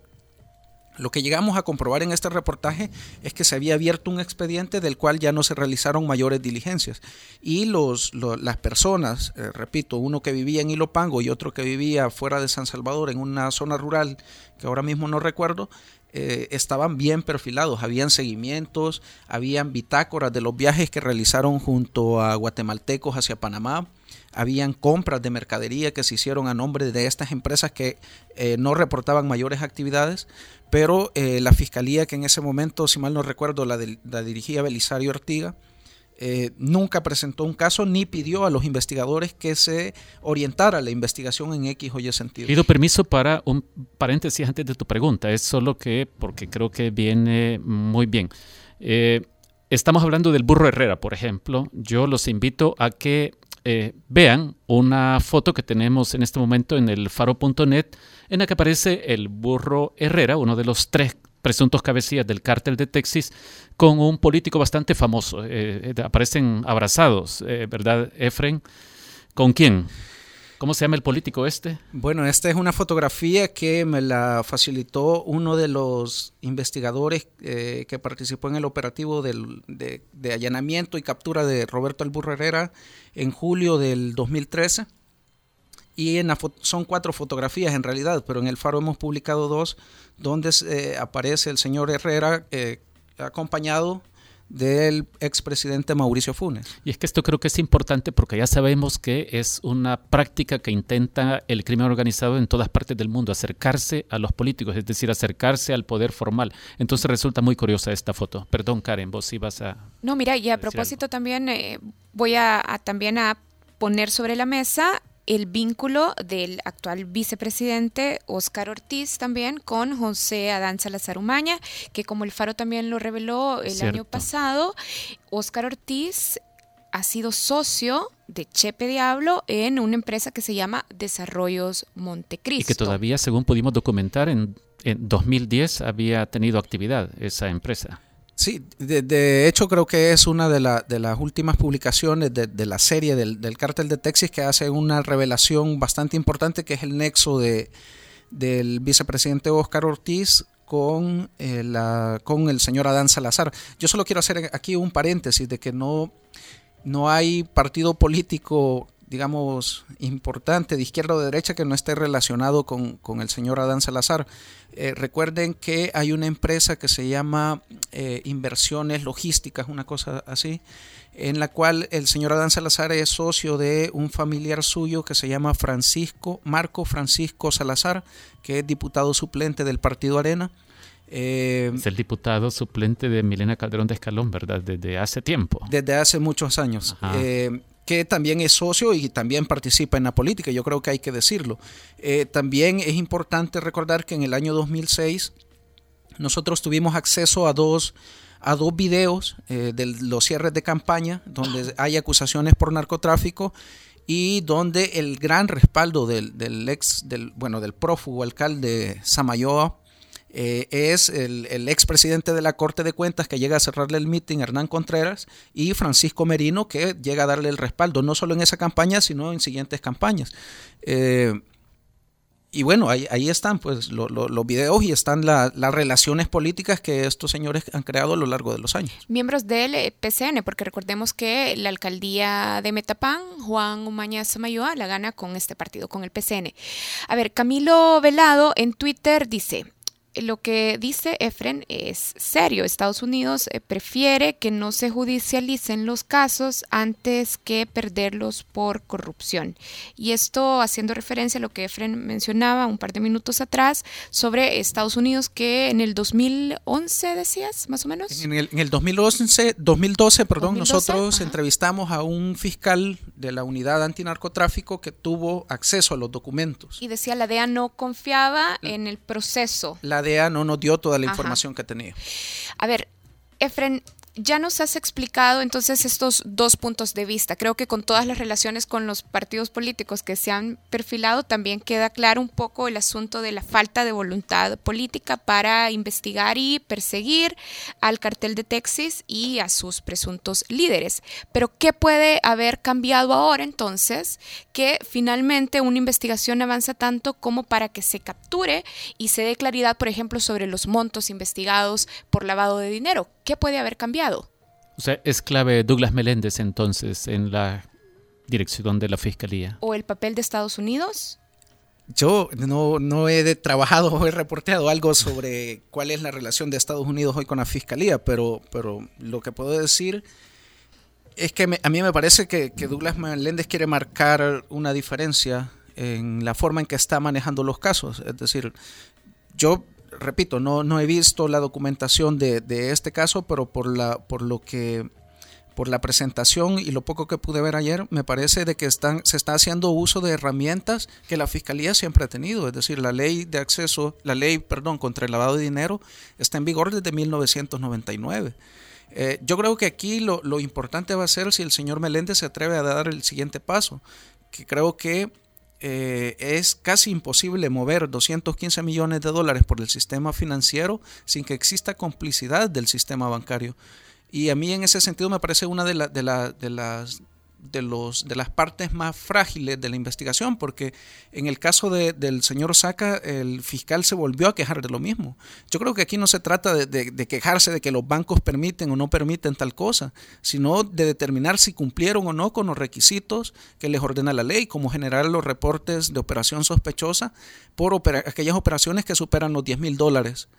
lo que llegamos a comprobar en este reportaje es que se había abierto un expediente del cual ya no se realizaron mayores diligencias. Y los, las personas, eh, repito, uno que vivía en Ilopango y otro que vivía fuera de San Salvador, en una zona rural que ahora mismo no recuerdo, eh, estaban bien perfilados, habían seguimientos, habían bitácoras de los viajes que realizaron junto a guatemaltecos hacia Panamá, habían compras de mercadería que se hicieron a nombre de estas empresas que eh, no reportaban mayores actividades, pero eh, la fiscalía que en ese momento, si mal no recuerdo, la, dirigía Belisario Ortiga, eh, nunca presentó un caso ni pidió a los investigadores que se orientara la investigación en X o Y sentido. Pido permiso para un paréntesis antes de tu pregunta. Es solo que, porque creo que viene muy bien. Estamos hablando del burro Herrera, por ejemplo. Yo los invito a que eh, vean una foto que tenemos en este momento en el faro.net en la que aparece el burro Herrera, uno de los tres presuntos cabecillas del cártel de Texas, con un político bastante famoso. Eh, eh, aparecen abrazados, eh, ¿verdad, Efren? ¿Con quién? ¿Cómo se llama el político este? Bueno, esta es una fotografía que me la facilitó uno de los investigadores eh, que participó en el operativo del- de, de allanamiento y captura de Roberto Alburro Herrera en julio del 2013. Y en la son cuatro fotografías en realidad, pero en el Faro hemos publicado dos, donde eh, aparece el señor Herrera eh, acompañado del expresidente Mauricio Funes. Y es que esto creo que es importante porque ya sabemos que es una práctica que intenta el crimen organizado en todas partes del mundo, acercarse a los políticos, es decir, acercarse al poder formal. Entonces resulta muy curiosa esta foto. Perdón, Karen, vos ibas a... No, mira, y a propósito también eh, voy a, a también a poner sobre la mesa el vínculo del actual vicepresidente Óscar Ortiz también con José Adán Salazar Umaña, que como el Faro también lo reveló el Cierto. año pasado, Óscar Ortiz ha sido socio de Chepe Diablo en una empresa que se llama Desarrollos Montecristo. Y que todavía, según pudimos documentar, en, en 2010 había tenido actividad esa empresa. Sí, de, hecho creo que es una de, de las últimas publicaciones de, la serie del, del cártel de Texas que hace una revelación bastante importante que es el nexo de, del vicepresidente Óscar Ortiz con, eh, la, con el señor Adán Salazar. Yo solo quiero hacer aquí un paréntesis de que no, no hay partido político digamos, importante de izquierda o de derecha que no esté relacionado con, con el señor Adán Salazar. Eh, recuerden que hay una empresa que se llama eh, Inversiones Logísticas, una cosa así, en la cual el señor Adán Salazar es socio de un familiar suyo que se llama Francisco, Marco Francisco Salazar, que es diputado suplente del Partido Arena. Eh, Es el diputado suplente de Milena Calderón de Escalón, ¿verdad? Desde hace tiempo. desde hace muchos años. Eh, que también es socio y también participa en la política, yo creo que hay que decirlo. Eh, también es importante recordar que en el año 2006 nosotros tuvimos acceso a dos, a dos videos eh, de los cierres de campaña donde hay acusaciones por narcotráfico y donde el gran respaldo del, del ex, del, bueno, del prófugo alcalde Samayoa eh, es el, el expresidente de la Corte de Cuentas que llega a cerrarle el meeting, Hernán Contreras, y Francisco Merino, que llega a darle el respaldo, no solo en esa campaña, sino en siguientes campañas. Eh, y bueno, ahí, están pues lo- lo- los videos y están la- las relaciones políticas que estos señores han creado a lo largo de los años. miembros del eh, PCN, porque recordemos que la alcaldía de Metapán, Juan Umaña Samayoa, la gana con este partido, con el PCN. A ver, Camilo Velado en Twitter dice, lo que dice Efren es serio. Estados Unidos eh, prefiere que no se judicialicen los casos antes que perderlos por corrupción. Y esto haciendo referencia a lo que Efren mencionaba un par de minutos atrás sobre Estados Unidos que en el 2011 decías, más o menos. En el, en el 2011, 2012, perdón, 2012, nosotros ajá. entrevistamos a un fiscal de la unidad antinarcotráfico que tuvo acceso a los documentos. Y decía la DEA no confiaba en el proceso. La DEA no nos dio toda la Ajá. información que tenía. A ver, Efren, ya nos has explicado entonces estos dos puntos de vista. Creo que con todas las relaciones con los partidos políticos que se han perfilado, también queda claro un poco el asunto de la falta de voluntad política para investigar y perseguir al cartel de Texas y a sus presuntos líderes. Pero ¿qué puede haber cambiado ahora entonces que finalmente una investigación avanza tanto como para que se capture y se dé claridad, por ejemplo, sobre los montos investigados por lavado de dinero? ¿Qué puede haber cambiado? O sea, es clave Douglas Meléndez entonces en la dirección de la fiscalía. ¿O el papel de Estados Unidos? Yo no, no he trabajado o he reporteado algo sobre cuál es la relación de Estados Unidos hoy con la fiscalía, pero, pero lo que puedo decir es que me- a mí me parece que, que Douglas Meléndez quiere marcar una diferencia en la forma en que está manejando los casos. Es decir, yo repito, no, no he visto la documentación de, de este caso, pero por la, por lo que por la presentación y lo poco que pude ver ayer, me parece de que están, se está haciendo uso de herramientas que la fiscalía siempre ha tenido. Es decir, la ley de acceso, la ley, perdón, contra el lavado de dinero está en vigor desde 1999. Eh, yo creo que aquí lo, lo importante va a ser si el señor Meléndez se atreve a dar el siguiente paso, que creo que eh, es casi imposible mover 215 millones de dólares por el sistema financiero sin que exista complicidad del sistema bancario. Y a mí en ese sentido me parece una de, de, de las de, los, de las partes más frágiles de la investigación, porque en el caso de- del señor Saca, el fiscal se volvió a quejar de lo mismo. Yo creo que aquí no se trata de, de- quejarse de que los bancos permiten o no permiten tal cosa, sino de determinar si cumplieron o no con los requisitos que les ordena la ley, como generar los reportes de operación sospechosa por aquellas operaciones que superan los 10 mil dólares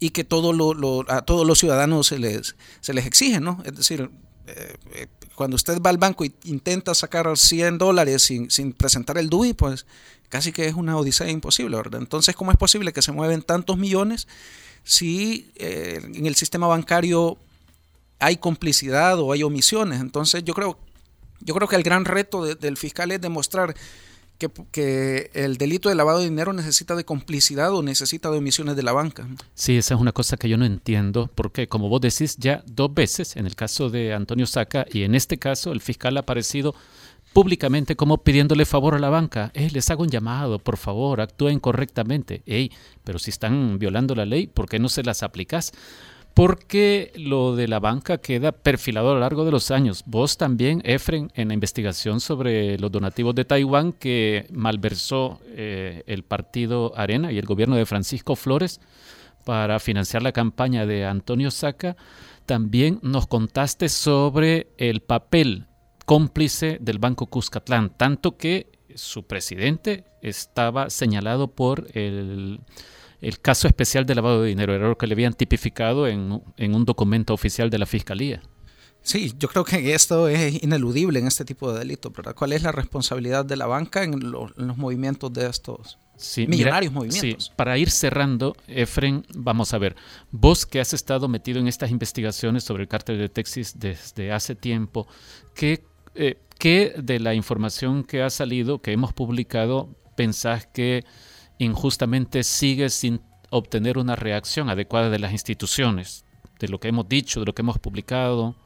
y que a todos los ciudadanos se les, se les exige, ¿no? Es decir, eh, eh, cuando usted va al banco y intenta sacar 100 dólares sin, presentar el DUI, pues casi que es una odisea imposible, ¿verdad? Entonces, ¿cómo es posible que se mueven tantos millones si eh, en el sistema bancario hay complicidad o hay omisiones? Entonces, yo creo, yo creo que el gran reto de- del fiscal es demostrar que, que el delito de lavado de dinero necesita de complicidad o necesita de omisiones de la banca. Sí, esa es una cosa que yo no entiendo, porque como vos decís, ya dos veces, en el caso de Antonio Saca y en este caso, el fiscal ha aparecido públicamente como pidiéndole favor a la banca. Eh, les hago un llamado, por favor, actúen correctamente. Ey, pero si están violando la ley, ¿por qué no se las aplicás? Porque lo de la banca queda perfilado a lo largo de los años. Vos también, Efren, en la investigación sobre los donativos de Taiwán que malversó eh, el partido Arena y el gobierno de Francisco Flores para financiar la campaña de Antonio Saca, también nos contaste sobre el papel cómplice del Banco Cuscatlán, tanto que su presidente estaba señalado por el, el caso especial de lavado de dinero, era lo que le habían tipificado en, en un documento oficial de la Fiscalía. Sí, yo creo que esto es ineludible en este tipo de delitos, ¿verdad? ¿Cuál es la responsabilidad de la banca en, lo- en los movimientos de estos Sí, millonarios mira, movimientos? sí, para ir cerrando, Efren, vamos a ver, vos que has estado metido en estas investigaciones sobre el cártel de Texas desde hace tiempo, ¿qué, eh, qué de la información que ha salido, que hemos publicado, pensás que injustamente sigue sin obtener una reacción adecuada de las instituciones, de lo que hemos dicho, de lo que hemos publicado?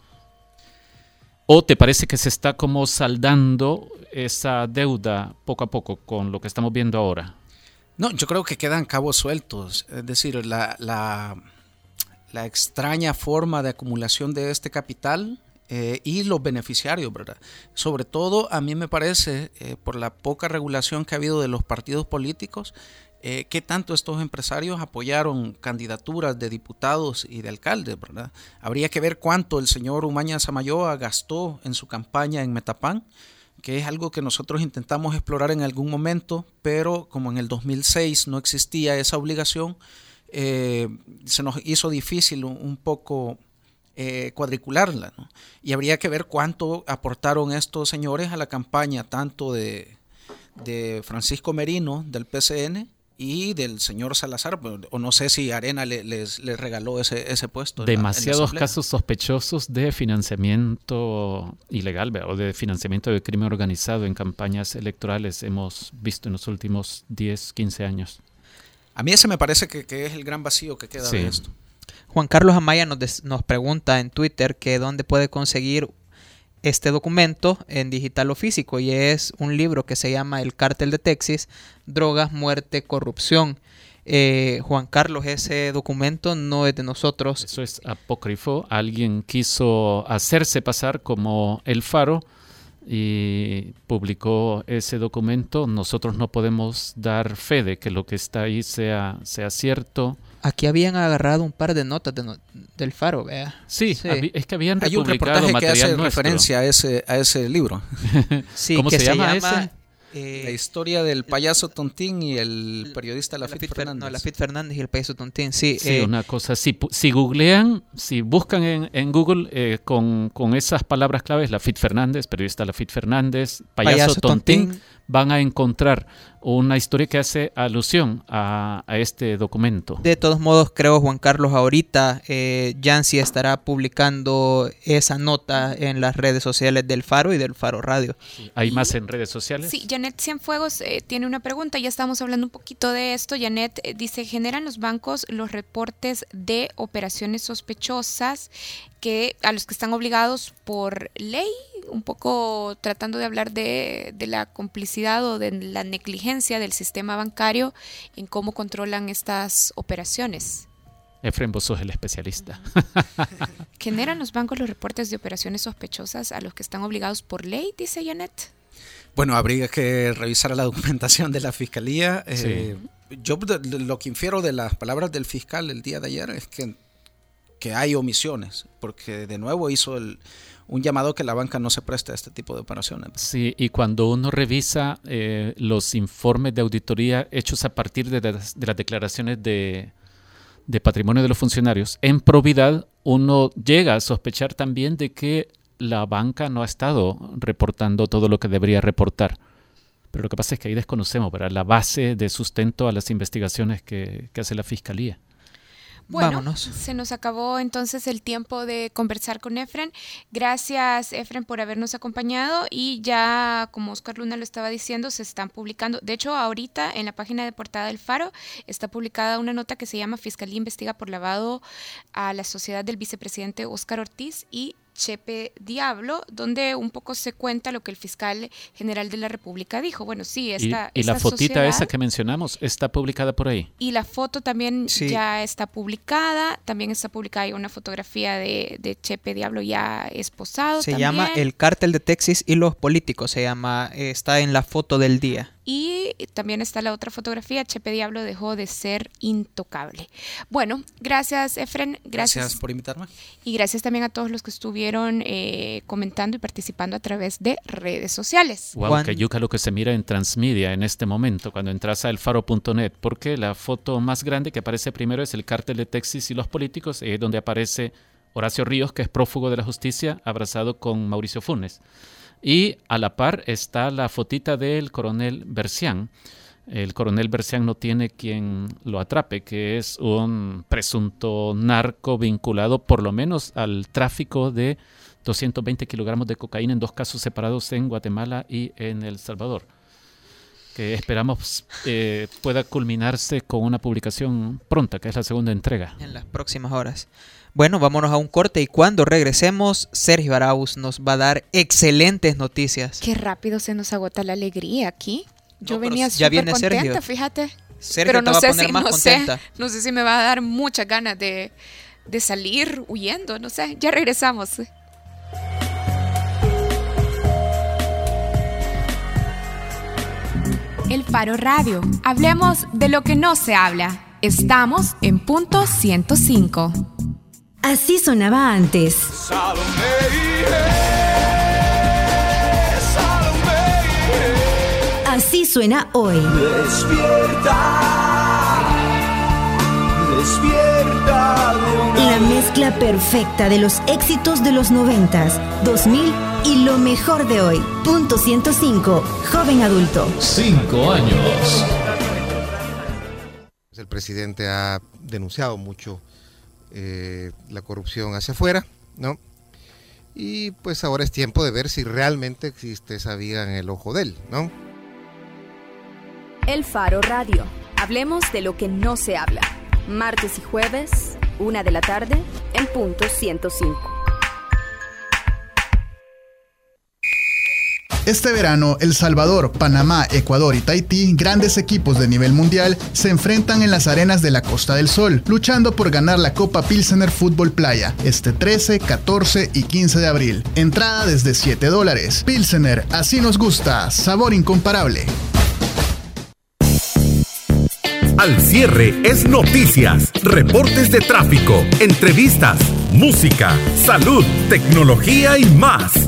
¿O te parece que se está como saldando esa deuda poco a poco con lo que estamos viendo ahora? No, yo creo que quedan cabos sueltos. Es decir, la, la, extraña forma de acumulación de este capital eh, y los beneficiarios, ¿verdad? Sobre todo, a mí me parece, eh, por la poca regulación que ha habido de los partidos políticos, eh, que tanto estos empresarios apoyaron candidaturas de diputados y de alcaldes, ¿verdad? Habría que ver cuánto el señor Umaña Samayoa gastó en su campaña en Metapán, que es algo que nosotros intentamos explorar en algún momento, pero como en el 2006 no existía esa obligación, eh, se nos hizo difícil un poco eh, cuadricularla. ¿no? Y habría que ver cuánto aportaron estos señores a la campaña, tanto de, de Francisco Merino del PCN y del señor Salazar, o no sé si Arena le- les, les regaló ese, ese puesto. Demasiados casos sospechosos de financiamiento ilegal o de financiamiento de crimen organizado en campañas electorales hemos visto en los últimos 10, 15 años. A mí ese me parece que, que es el gran vacío que queda Sí. de esto. Juan Carlos Amaya nos, nos pregunta en Twitter que dónde puede conseguir este documento en digital o físico y es un libro que se llama El cártel de Texas, drogas, muerte, corrupción. Eh, Juan Carlos, ese documento no es de nosotros. Eso es apócrifo. Alguien quiso hacerse pasar como el faro y publicó ese documento. Nosotros no podemos dar fe de que lo que está ahí sea, sea cierto. Aquí habían agarrado un par de notas de no- del faro, vea. Sí, habi- es que habían Hay un reportaje que hace nuestro. referencia a ese, a ese libro. Sí, ¿Cómo que se llama ese? Eh, La historia del payaso Tontín y el periodista Lafit Lafit Fer- Fernández. No, Lafit Fernández y el payaso Tontín, sí. Sí, eh, una cosa, si, pu- si googlean, si buscan en, en Google eh, con, con esas palabras claves, Lafit Fernández, periodista Lafit Fernández, payaso, Payaso tontín, Tontín. Van a encontrar una historia que hace alusión a, a este documento. De todos modos, creo, Juan Carlos, ahorita eh, Yancy estará publicando esa nota en las redes sociales del Faro y del Faro Radio. ¿Hay más en redes sociales? Sí, Janet Cienfuegos eh, tiene una pregunta, ya estamos hablando un poquito de esto. Janet eh, dice, ¿generan los bancos los reportes de operaciones sospechosas que a los que están obligados por ley? Un poco tratando de hablar de, de la complicidad o de la negligencia del sistema bancario en cómo controlan estas operaciones. Efren, vos sos el especialista. ¿Generan los bancos los reportes de operaciones sospechosas a los que están obligados por ley? Dice Janet. Bueno, habría que revisar la documentación de la fiscalía. Eh, Yo lo que infiero de las palabras del fiscal el día de ayer es que, que hay omisiones, porque de nuevo hizo el- un llamado que la banca no se preste a este tipo de operaciones. Sí, y cuando uno revisa eh, los informes de auditoría hechos a partir de las, de las declaraciones de, patrimonio de los funcionarios en probidad, uno llega a sospechar también de que la banca no ha estado reportando todo lo que debería reportar. Pero lo que pasa es que ahí desconocemos la base de sustento a las investigaciones que hace la Fiscalía. Bueno, Vámonos. se nos acabó entonces el tiempo de conversar con Efren. Gracias, Efren, por habernos acompañado. Y ya, como Oscar Luna lo estaba diciendo, se están publicando. De hecho, ahorita en la página de portada del Faro está publicada una nota que se llama Fiscalía investiga por lavado a la sociedad del vicepresidente Oscar Ortiz y Chepe Diablo, donde un poco se cuenta lo que el fiscal general de la República dijo. Bueno, sí, Y, esta, y la esta fotita sociedad- esa que mencionamos está publicada por ahí. y la foto también Sí. ya está publicada. También está publicada hay una fotografía de, de Chepe Diablo ya esposado. Se también. llama El Cártel de Texas y los Políticos. Se llama, está en la foto del día. Y también está la otra fotografía. Chepe Diablo dejó de ser intocable. Bueno, gracias, Efren. Gracias. Gracias por invitarme. Y gracias también a todos los que estuvieron eh, comentando y participando a través de redes sociales. Wow, Juan- que yuca lo que se mira en transmedia en este momento, cuando entras a elfaro.net, porque la foto más grande que aparece primero es el cártel de Texas y los políticos, y es donde aparece Horacio Ríos, que es prófugo de la justicia, abrazado con Mauricio Funes. Y a la par está la fotita del coronel Bercián. El coronel Bercián no tiene quien lo atrape, que es un presunto narco vinculado por lo menos al tráfico de 220 kilogramos de cocaína en dos casos separados en Guatemala y en El Salvador, que esperamos eh, pueda culminarse con una publicación pronta, que es la segunda entrega. En las próximas horas. Bueno, vámonos a un corte y cuando regresemos, Sergio Arauz nos va a dar excelentes noticias. Qué rápido se nos agota la alegría aquí. Yo No, venía ya súper contenta, Sergio. fíjate. Sergio pero te no va a sé poner si más no contenta. sé, no sé si me va a dar muchas ganas de, de salir huyendo, no sé. Ya regresamos. El Faro Radio. Hablemos de lo que no se habla. Estamos en punto 105. Así sonaba antes. Así suena hoy. Despierta, despierta La mezcla perfecta de los éxitos de los 90s, 2000 y lo mejor de hoy. Punto 105. Joven adulto. Cinco años. El presidente ha denunciado mucho eh, la corrupción hacia afuera, ¿no? Y pues ahora es tiempo de ver si realmente existe esa viga en el ojo de él, ¿no? El Faro Radio. Hablemos de lo que no se habla. Martes y jueves, una de la tarde, en punto 105. Este verano, El Salvador, Panamá, Ecuador y Tahití, grandes equipos de nivel mundial, se enfrentan en las arenas de la Costa del Sol, luchando por ganar la Copa Pilsener Fútbol Playa, este 13, 14 y 15 de abril. Entrada desde 7 dólares. Pilsener, así nos gusta, sabor incomparable. Al cierre es noticias, reportes de tráfico, entrevistas, música, salud, tecnología y más.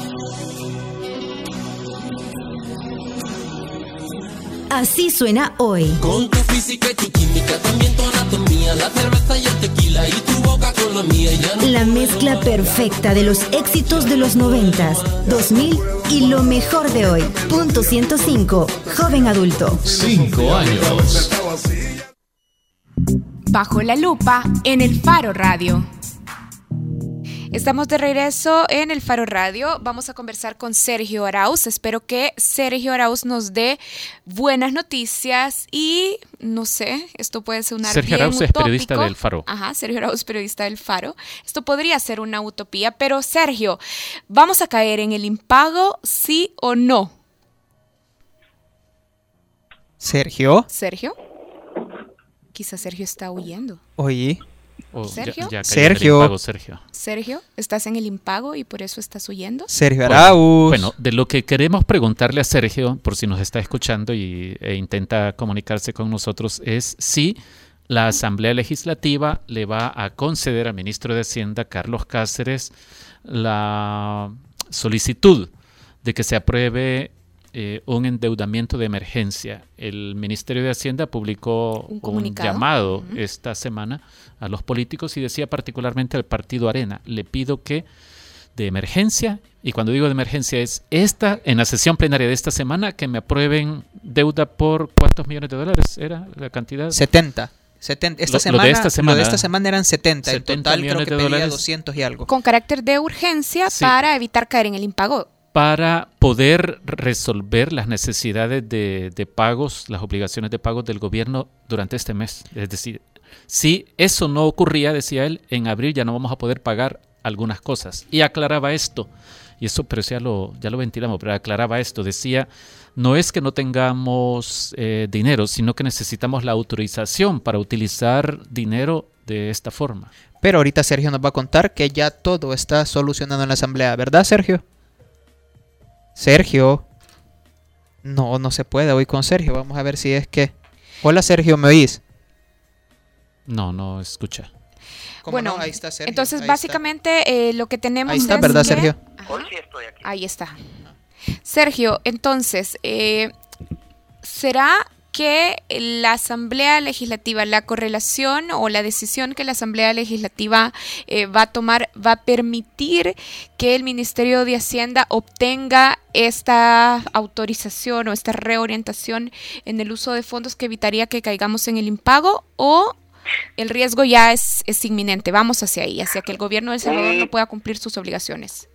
Así suena hoy. Con tu física y tu química, también tu anatomía, la cerveza y el tequila y tu boca con la mía. Ya no La mezcla perfecta de los éxitos de los 90, 2000 y lo mejor de hoy. Punto 105. Joven adulto. Cinco años. Bajo la lupa en el Faro Radio. Estamos de regreso en el Faro Radio. Vamos a conversar con Sergio Arauz. Espero que Sergio Arauz nos dé buenas noticias y no sé, esto puede ser una Sergio Arauz es periodista del Faro. Ajá, Sergio Arauz, periodista del Faro. Esto podría ser una utopía, pero Sergio, ¿vamos a caer en el impago, sí o no? Sergio. Sergio. Quizás Sergio está huyendo. Oye. Oh, ya- Sergio. ya Sergio. impago, Sergio. Sergio, ¿estás en el impago y por eso estás huyendo? Sergio Bueno, Arauz. Bueno, de lo que queremos preguntarle a Sergio, por si nos está escuchando y, e intenta comunicarse con nosotros, es si la Asamblea Legislativa le va a conceder al ministro de Hacienda, Carlos Cáceres, la solicitud de que se apruebe eh, un endeudamiento de emergencia. El Ministerio de Hacienda publicó Un llamado esta semana a los políticos y decía particularmente al partido Arena, le pido que de emergencia, y cuando digo de emergencia es esta, en la sesión plenaria de esta semana, que me aprueben deuda por cuántos millones de dólares era la cantidad. 70. 70. Esta Lo- lo semana, de esta semana. lo de esta semana eran 70. En 70 total creo que pedía dólares. 200 y algo. Con carácter de urgencia Sí. para evitar caer en el impago. Para poder resolver las necesidades de, pagos, las obligaciones de pagos del gobierno durante este mes. Es decir, si eso no ocurría, decía él, en abril ya no vamos a poder pagar algunas cosas. Y aclaraba esto, y eso, pero ya lo, ya lo ventilamos, pero aclaraba esto, decía, no es que no tengamos eh, dinero, sino que necesitamos la autorización para utilizar dinero de esta forma. Pero ahorita Sergio nos va a contar que ya todo está solucionado en la asamblea, ¿verdad, Sergio? Sergio. No, no se puede hoy con Sergio. Vamos a ver si es que. Hola, Sergio, ¿me oís? No, no escucha. ¿Cómo Bueno, no? Ahí está Sergio, entonces ahí está. básicamente eh, lo que tenemos Ahí está, es ¿verdad, que- Sergio? Hoy sí estoy aquí. Ahí está. Sergio, entonces, eh, ¿será que la Asamblea Legislativa, la correlación o la decisión que la Asamblea Legislativa eh, va a tomar, va a permitir que el Ministerio de Hacienda obtenga esta autorización o esta reorientación en el uso de fondos que evitaría que caigamos en el impago o el riesgo ya es, es inminente? Vamos hacia ahí, hacia que el gobierno de El Salvador no pueda cumplir sus obligaciones.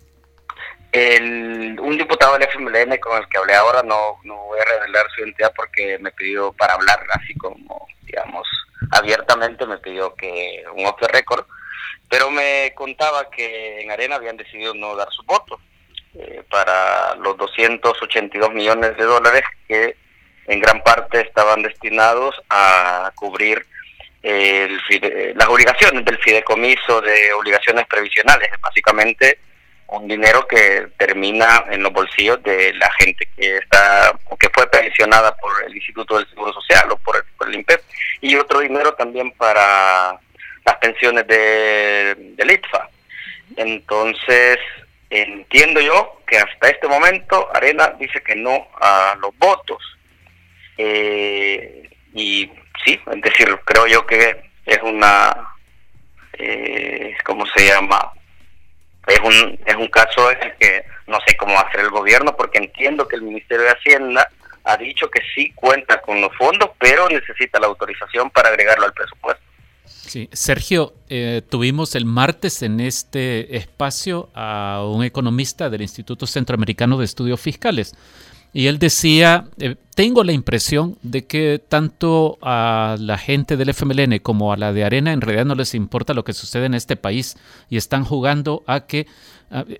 El, un diputado del FMLN con el que hablé ahora, no, no voy a revelar su identidad porque me pidió para hablar así como, digamos, abiertamente, me pidió que un off the record, pero me contaba que en Arena habían decidido no dar su voto eh, para los 282 millones de dólares que en gran parte estaban destinados a cubrir el las obligaciones del fideicomiso de obligaciones previsionales, básicamente un dinero que termina en los bolsillos de la gente que está o que fue pensionada por el Instituto del Seguro Social o por el, por el INPEP y otro dinero también para las pensiones de, del ITFA. Entonces, entiendo yo que hasta este momento Arena dice que no a los votos. Eh, y sí, es decir, creo yo que es una, eh, ¿cómo se llama? Es un, es un caso en el que no sé cómo va a hacer el gobierno, porque entiendo que el Ministerio de Hacienda ha dicho que sí cuenta con los fondos, pero necesita la autorización para agregarlo al presupuesto. Sí, Sergio, eh, tuvimos el martes en este espacio a un economista del Instituto Centroamericano de Estudios Fiscales. Y él decía, eh, tengo la impresión de que tanto a la gente del FMLN como a la de Arena en realidad no les importa lo que sucede en este país y están jugando a que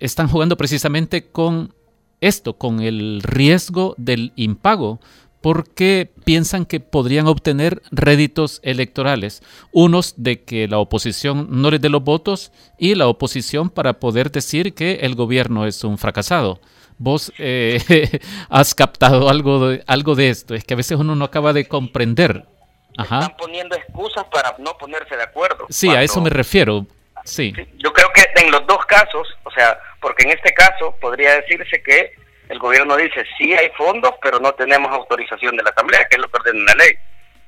están jugando precisamente con esto, con el riesgo del impago, porque piensan que podrían obtener réditos electorales, unos de que la oposición no les dé los votos y la oposición para poder decir que el gobierno es un fracasado. Vos eh, has captado algo de, algo de esto, es que a veces uno no acaba de comprender. Ajá. Están poniendo excusas para no ponerse de acuerdo. Sí, a eso me refiero. Sí. Yo creo que en los dos casos, o sea, porque en este caso podría decirse que el gobierno dice, sí hay fondos, pero no tenemos autorización de la Asamblea, que es lo que ordena la ley.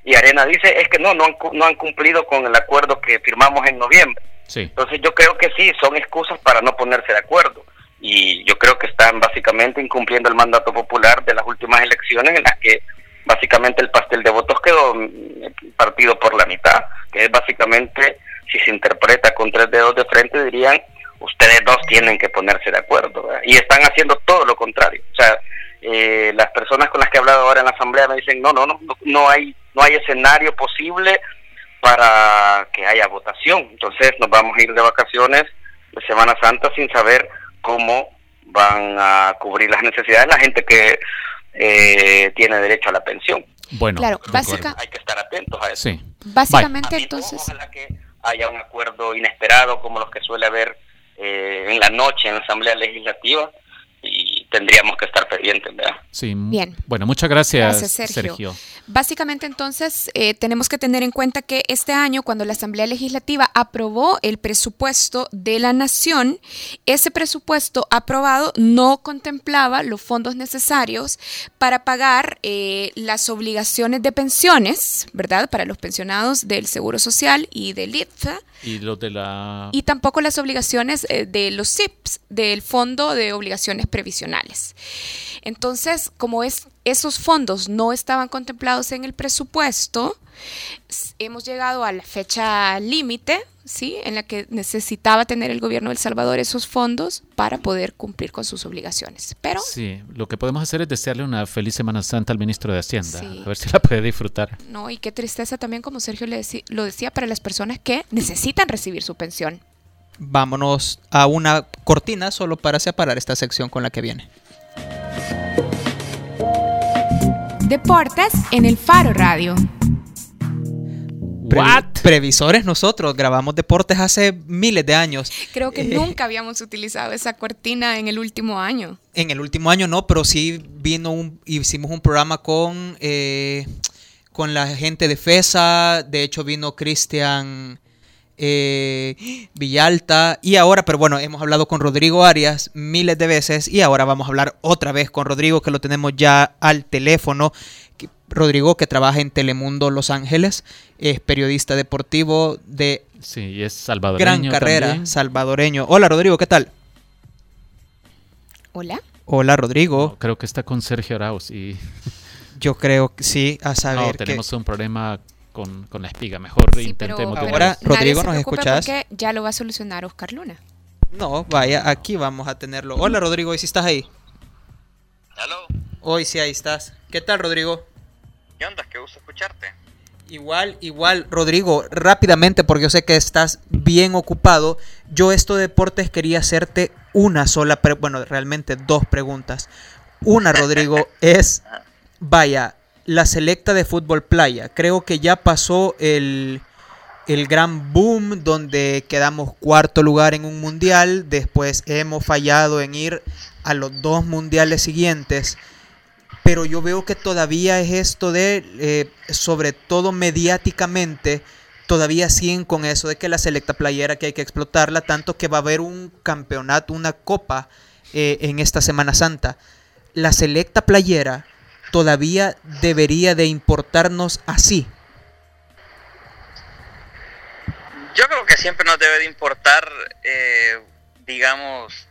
Y Arena dice, es que no, no han, no han cumplido con el acuerdo que firmamos en noviembre. Sí. Entonces yo creo que sí, son excusas para no ponerse de acuerdo. Y yo creo que están básicamente incumpliendo el mandato popular de las últimas elecciones en las que básicamente el pastel de votos quedó mm, partido por la mitad, que es básicamente, si se interpreta con tres dedos de frente, dirían, ustedes dos tienen que ponerse de acuerdo. Y están haciendo todo lo contrario. O sea, eh, las personas con las que he hablado ahora en la asamblea me dicen, no, no, no, no hay, no hay escenario posible para que haya votación. Entonces nos vamos a ir de vacaciones de Semana Santa sin saber cómo van a cubrir las necesidades de la gente que eh, tiene derecho a la pensión. Bueno, Claro, básica-. Hay que estar atentos a eso. Sí. Básicamente, A mí no, entonces, ojalá que haya un acuerdo inesperado como los que suele haber eh, en la noche en la Asamblea Legislativa tendríamos que estar pendientes, ¿verdad? Sí. Bien. Bueno, muchas gracias, Gracias, Sergio. Sergio. Básicamente, entonces, eh, tenemos que tener en cuenta que este año, cuando la Asamblea Legislativa aprobó el presupuesto de la Nación, ese presupuesto aprobado no contemplaba los fondos necesarios para pagar eh, las obligaciones de pensiones, ¿verdad? Para los pensionados del Seguro Social y del IPSA, Y los de la... y tampoco las obligaciones eh, de los SIPs, del Fondo de Obligaciones Previsionales. Entonces, como es, esos fondos no estaban contemplados en el presupuesto, hemos llegado a la fecha límite, ¿sí? En la que necesitaba tener el gobierno de El Salvador esos fondos para poder cumplir con sus obligaciones. Pero Sí, lo que podemos hacer es desearle una feliz Semana Santa al ministro de Hacienda, Sí. a ver si la puede disfrutar. no, y qué tristeza también, como Sergio le lo decía, para las personas que necesitan recibir su pensión. Vámonos a una cortina solo para separar esta sección con la que viene. Deportes en el Faro Radio. Pre- Previsores nosotros, grabamos deportes hace miles de años. Creo que Eh, nunca habíamos utilizado esa cortina en el último año. En el último año no, pero sí vino un, hicimos un programa con, eh, con la gente de FESA, de hecho vino Cristian eh, Villalta y ahora, pero bueno, hemos hablado con Rodrigo Arias miles de veces y ahora vamos a hablar otra vez con Rodrigo que lo tenemos ya al teléfono. Rodrigo que trabaja en Telemundo Los Ángeles, es periodista deportivo de Sí, y es salvadoreño gran carrera, también. salvadoreño. Hola Rodrigo, ¿qué tal? Hola. Hola Rodrigo. Creo que está con Sergio Arauz y... Yo creo que sí, a saber No, que- tenemos un problema con, con la espiga. Mejor Sí, pero intentemos de Ahora. Rodrigo, ¿nos? Porque ya lo va a solucionar Oscar Luna. No, vaya, aquí vamos a tenerlo. Hola Rodrigo, ¿y si estás ahí? Hoy sí, ahí estás. ¿Qué tal Rodrigo? ¿Qué onda? Qué gusto escucharte. Igual, igual, Rodrigo, rápidamente, porque yo sé que estás bien ocupado. Yo esto de deportes quería hacerte una sola, pre- bueno, realmente dos preguntas. Una, Rodrigo, es, vaya, la selecta de fútbol playa. Creo que ya pasó el, el gran boom donde quedamos cuarto lugar en un mundial. Después hemos fallado en ir a los dos mundiales siguientes pero yo veo que todavía es esto de, eh, sobre todo mediáticamente, todavía siguen con eso de que la selecta playera que hay que explotarla, tanto que va a haber un campeonato, una copa eh, en esta Semana Santa. La selecta playera todavía debería de importarnos así. Yo creo que siempre nos debe de importar, eh, digamos,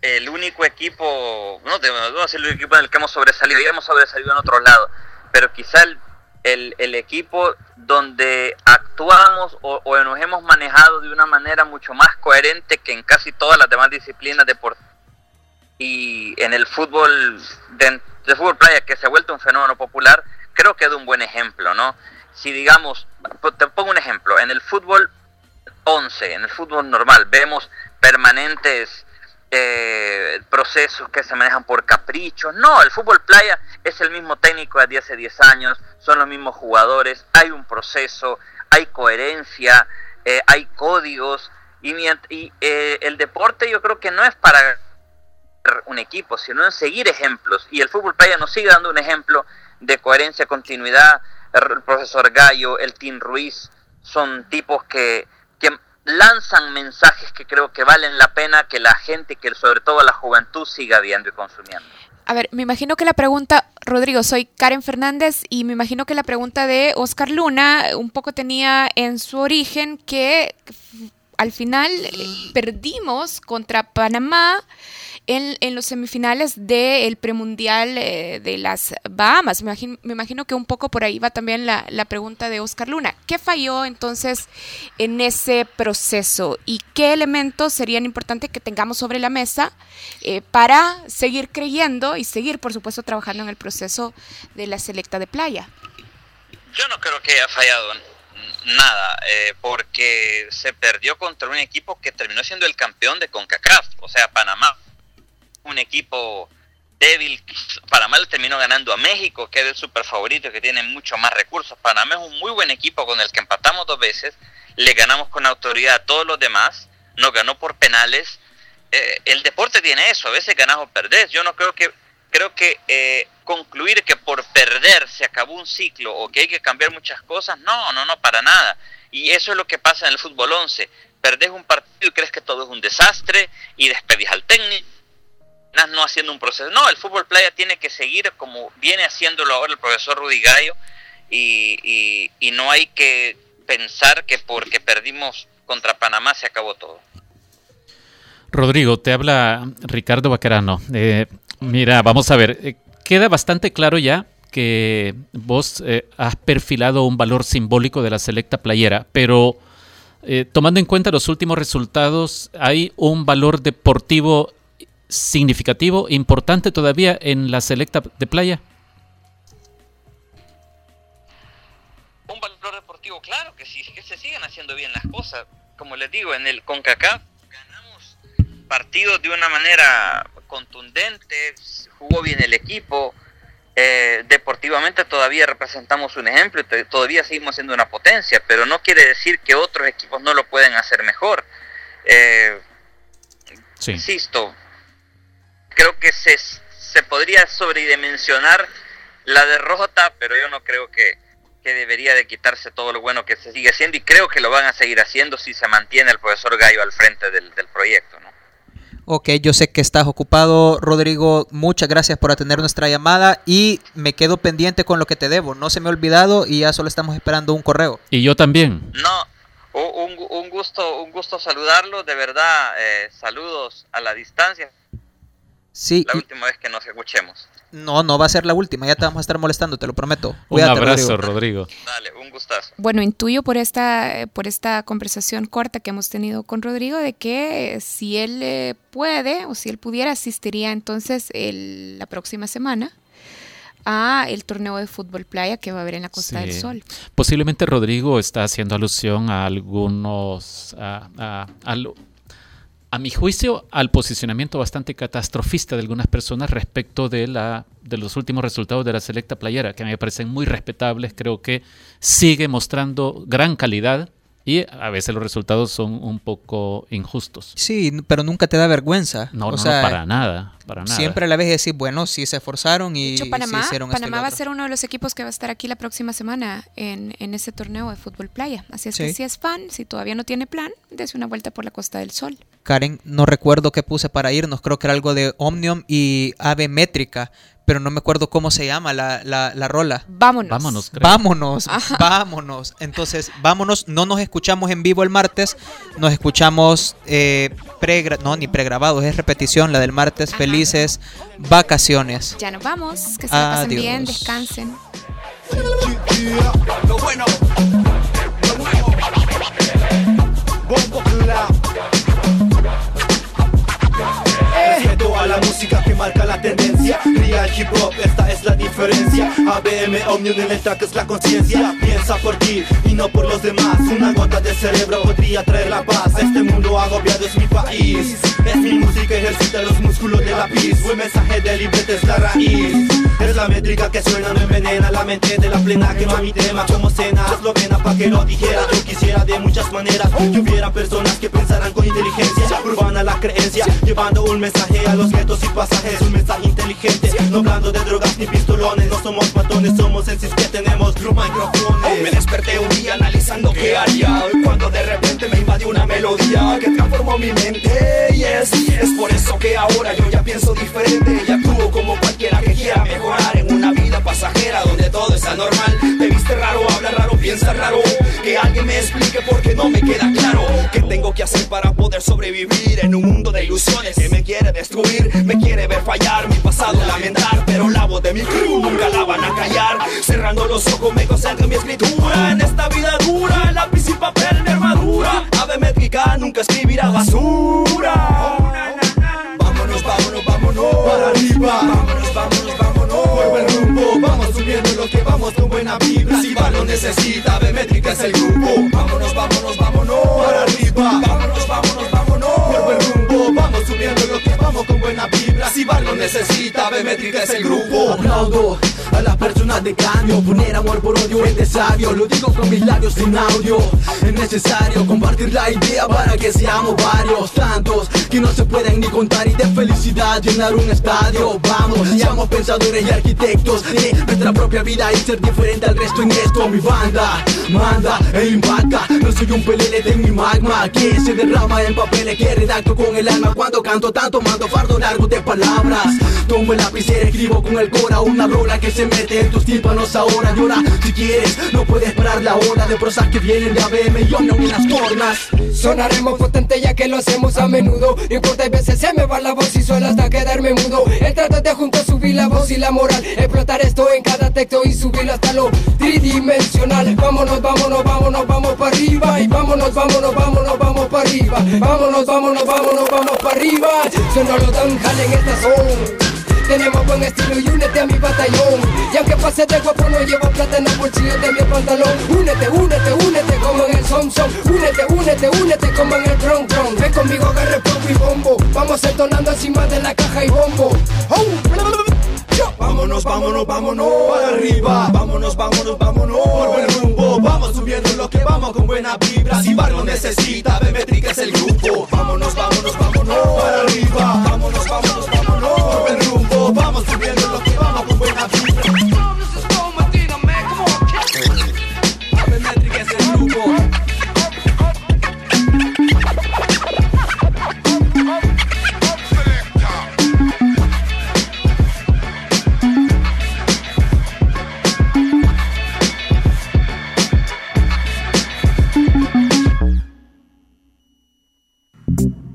el único equipo, no a decir el equipo en el que hemos sobresalido, ya hemos sobresalido en otros lados, pero quizá el, el, el equipo donde actuamos o, o nos hemos manejado de una manera mucho más coherente que en casi todas las demás disciplinas deportivas y en el fútbol de fútbol playa que se ha vuelto un fenómeno popular, creo que es un buen ejemplo, ¿no? Si digamos, te pongo un ejemplo, en el fútbol 11, en el fútbol normal, vemos permanentes eh, procesos que se manejan por caprichos. No, el fútbol playa es el mismo técnico de hace 10 años, son los mismos jugadores, hay un proceso, hay coherencia, eh, hay códigos y, y eh, el deporte yo creo que no es para un equipo, sino en seguir ejemplos. Y el fútbol playa nos sigue dando un ejemplo de coherencia, continuidad. El profesor Gallo, el Team Ruiz, son tipos que, que lanzan mensajes que creo que valen la pena que la gente, que sobre todo la juventud, siga viendo y consumiendo. A ver, me imagino que la pregunta, Rodrigo, soy Karen Fernández y me imagino que la pregunta de Oscar Luna un poco tenía en su origen que al final perdimos contra Panamá en, los semifinales del premundial eh, de las Bahamas. Me imagino, que un poco por ahí va también la, pregunta de Oscar Luna. ¿Qué falló entonces en ese proceso y qué elementos serían importantes que tengamos sobre la mesa eh, para seguir creyendo y seguir, por supuesto, trabajando en el proceso de la selecta de playa? Yo no creo que haya fallado nada, eh, porque se perdió contra un equipo que terminó siendo el campeón de CONCACAF, o sea, Panamá un equipo débil. Panamá le terminó ganando a México, que es el super favorito, que tiene mucho más recursos. Panamá es un muy buen equipo con el que empatamos dos veces, le ganamos con autoridad a todos los demás, nos ganó por penales. Eh, el deporte tiene eso, a veces ganas o perdés. Yo no creo que creo que eh, concluir que por perder se acabó un ciclo o que hay que cambiar muchas cosas, no, no, no, para nada. Y eso es lo que pasa en el fútbol 11. Perdés un partido y crees que todo es un desastre y despedís al técnico no haciendo un proceso. No, el fútbol playa tiene que seguir como viene haciéndolo ahora el profesor Rudy Gallo y, y, no hay que pensar que porque perdimos contra Panamá se acabó todo. Rodrigo, te habla Ricardo Bacarano. Eh, mira, vamos a ver, eh, queda bastante claro ya que vos eh, has perfilado un valor simbólico de la selecta playera, pero tomando en cuenta los últimos resultados, ¿hay un valor deportivo significativo, importante todavía en la selecta de playa? Un valor deportivo, claro que sí, que se siguen haciendo bien las cosas. Como les digo, en el CONCACAF ganamos partidos de una manera contundente, jugó bien el equipo, eh, deportivamente todavía representamos un ejemplo, todavía seguimos siendo una potencia, pero no quiere decir que otros equipos no lo pueden hacer mejor. Eh, Insisto, creo que se, se podría sobredimensionar la derrota, pero yo no creo que, que debería de quitarse todo lo bueno que se sigue haciendo y creo que lo van a seguir haciendo si se mantiene el profesor Gallo al frente del, del proyecto. ¿no? Ok, yo sé que estás ocupado, Rodrigo. Muchas gracias por atender nuestra llamada y me quedo pendiente con lo que te debo. No se me ha olvidado y ya solo estamos esperando un correo. Y yo también. No, un, un gusto, un gusto saludarlo. De verdad, eh, saludos a la distancia. Sí. La última vez que nos escuchemos. No, no va a ser la última, ya te vamos a estar molestando, te lo prometo. un abrazo, Rodrigo. Dale, un gustazo. Bueno, intuyo por esta, por esta conversación corta que hemos tenido con Rodrigo de que si él eh, puede o si él pudiera asistiría entonces el, la próxima semana a el torneo de fútbol playa que va a haber en la Costa del Sol. Posiblemente Rodrigo está haciendo alusión a algunos a, a, a mi juicio, al posicionamiento bastante catastrofista de algunas personas respecto de, la, de los últimos resultados de la selecta playera, que a mí me parecen muy respetables, creo que sigue mostrando gran calidad y a veces los resultados son un poco injustos. Sí, pero nunca te da vergüenza. No, no, para nada, para nada. Siempre a la vez decir, bueno, sí se esforzaron y de Panamá, hicieron Panamá va a ser uno de los equipos que va a estar aquí la próxima semana en, en ese torneo de fútbol playa. Así es que si es fan, si todavía no tiene plan, dése una vuelta por la Costa del Sol. Karen, no recuerdo qué puse para irnos, creo que era algo de Omnium y Ave Métrica, pero no me acuerdo cómo se llama la, la, rola. Vámonos. Vámonos, vámonos, vámonos. Entonces, vámonos, no nos escuchamos en vivo el martes, nos escuchamos eh, pre, no, ni pregrabados, es repetición la del martes. Felices vacaciones. Ya nos vamos, que se pasen bien, descansen. La música que marca la tendencia. Real hip hop, esta es la diferencia. ABM Omnium en el track es la conciencia. Piensa por ti y no por los demás. Una gota de cerebro podría traer la paz. Este mundo agobiado es mi país. Es mi música, ejercita los músculos de la pis. Buen mensaje de librete es la raíz. Es la métrica que suena, me envenena la mente de la plena Que no a mi tema como cena eslovena pa' que lo dijera. Yo quisiera de muchas maneras que hubiera personas que pensaran con inteligencia. Urbana la creencia, llevando un mensaje a los y pasajes Un mensaje inteligente, no hablando de drogas ni pistolones No somos matones, somos en que tenemos microfones. Me desperté un día analizando qué haría Cuando de repente me invadió una melodía que transformó mi mente. Y es, por eso que ahora yo ya pienso diferente. Y actúo como cualquiera que quiera mejorar en una vida pasajera Donde todo es anormal Te viste raro, habla raro, piensa raro. Que alguien me explique porque no me queda claro. ¿Qué tengo que hacer para poder sobrevivir en un mundo de ilusiones que me quiere destruir? Me quiere ver fallar, mi pasado lamentar Pero la voz de mi crew nunca la van a callar. Cerrando los ojos me concentro en mi escritura En esta vida dura, lápiz y papel mi armadura. Ave métrica nunca escribirá basura. Vámonos, vámonos, vámonos Para arriba. Vámonos, vámonos, vámonos Por el rumbo. Vamos subiendo lo que vamos con buena vibra. Si va lo necesita, Ave métrica es el grupo. Vámonos, vámonos, vámonos Para arriba. Vámonos, vámonos, vámonos Por el rumbo Vamos subiendo lo que vamos con buena vibra. Si va lo necesita, Ave métrica es el grupo. Aplaudo a las personas de cambio Poner amor por odio es de Lo digo con mis labios sin audio. Es necesario compartir la idea para que seamos varios. Tantos que no se pueden ni contar Y de felicidad llenar un estadio. Vamos, seamos pensadores y arquitectos De nuestra propia vida y ser diferente al resto en esto. Mi banda manda e impacta. No soy un pelele de mi magma Que se derrama en papeles que redacto con el alma canto tanto mando fardo largo de palabras. Tomo el lapicero, escribo con el cora Una rola que se mete en tus tímpanos ahora. Llora si quieres, no puedes parar la ola De prosas que vienen de ABM y Omnium en las tornas Sonaremos potente ya que lo hacemos a menudo. No importa, veces se me va la voz y solo hasta quedarme mudo. El trato de junto subir la voz y la moral. Explotar esto en cada texto y subirlo hasta lo tridimensional. Vámonos, vámonos, vámonos, vamos para arriba. Y vámonos, vámonos, vámonos, vamos para arriba. Vámonos, vámonos, vámonos, vamos para arriba Suena lo dan jale en esta zona. Tenemos buen estilo y únete a mi batallón. Y aunque pase de guapo no llevo plata en el bolsillo de mi pantalón. Únete, únete, únete como en el som Únete, únete, únete como en el tron tron. Ven conmigo, agarre pop y bombo. Vamos entonando encima de la caja y bombo Vámonos, vámonos, vámonos. Para arriba. Vámonos, vámonos, vámonos. Por buen rumbo. Vamos subiendo lo que vamos con buena vibra. Si Bar lo necesita, Bemétrica es el grupo. Vámonos, vámonos, vámonos. Para arriba. Vámonos, vámonos, vámonos. Por buen rumbo. Vamos subiendo lo que vamos con buena vibra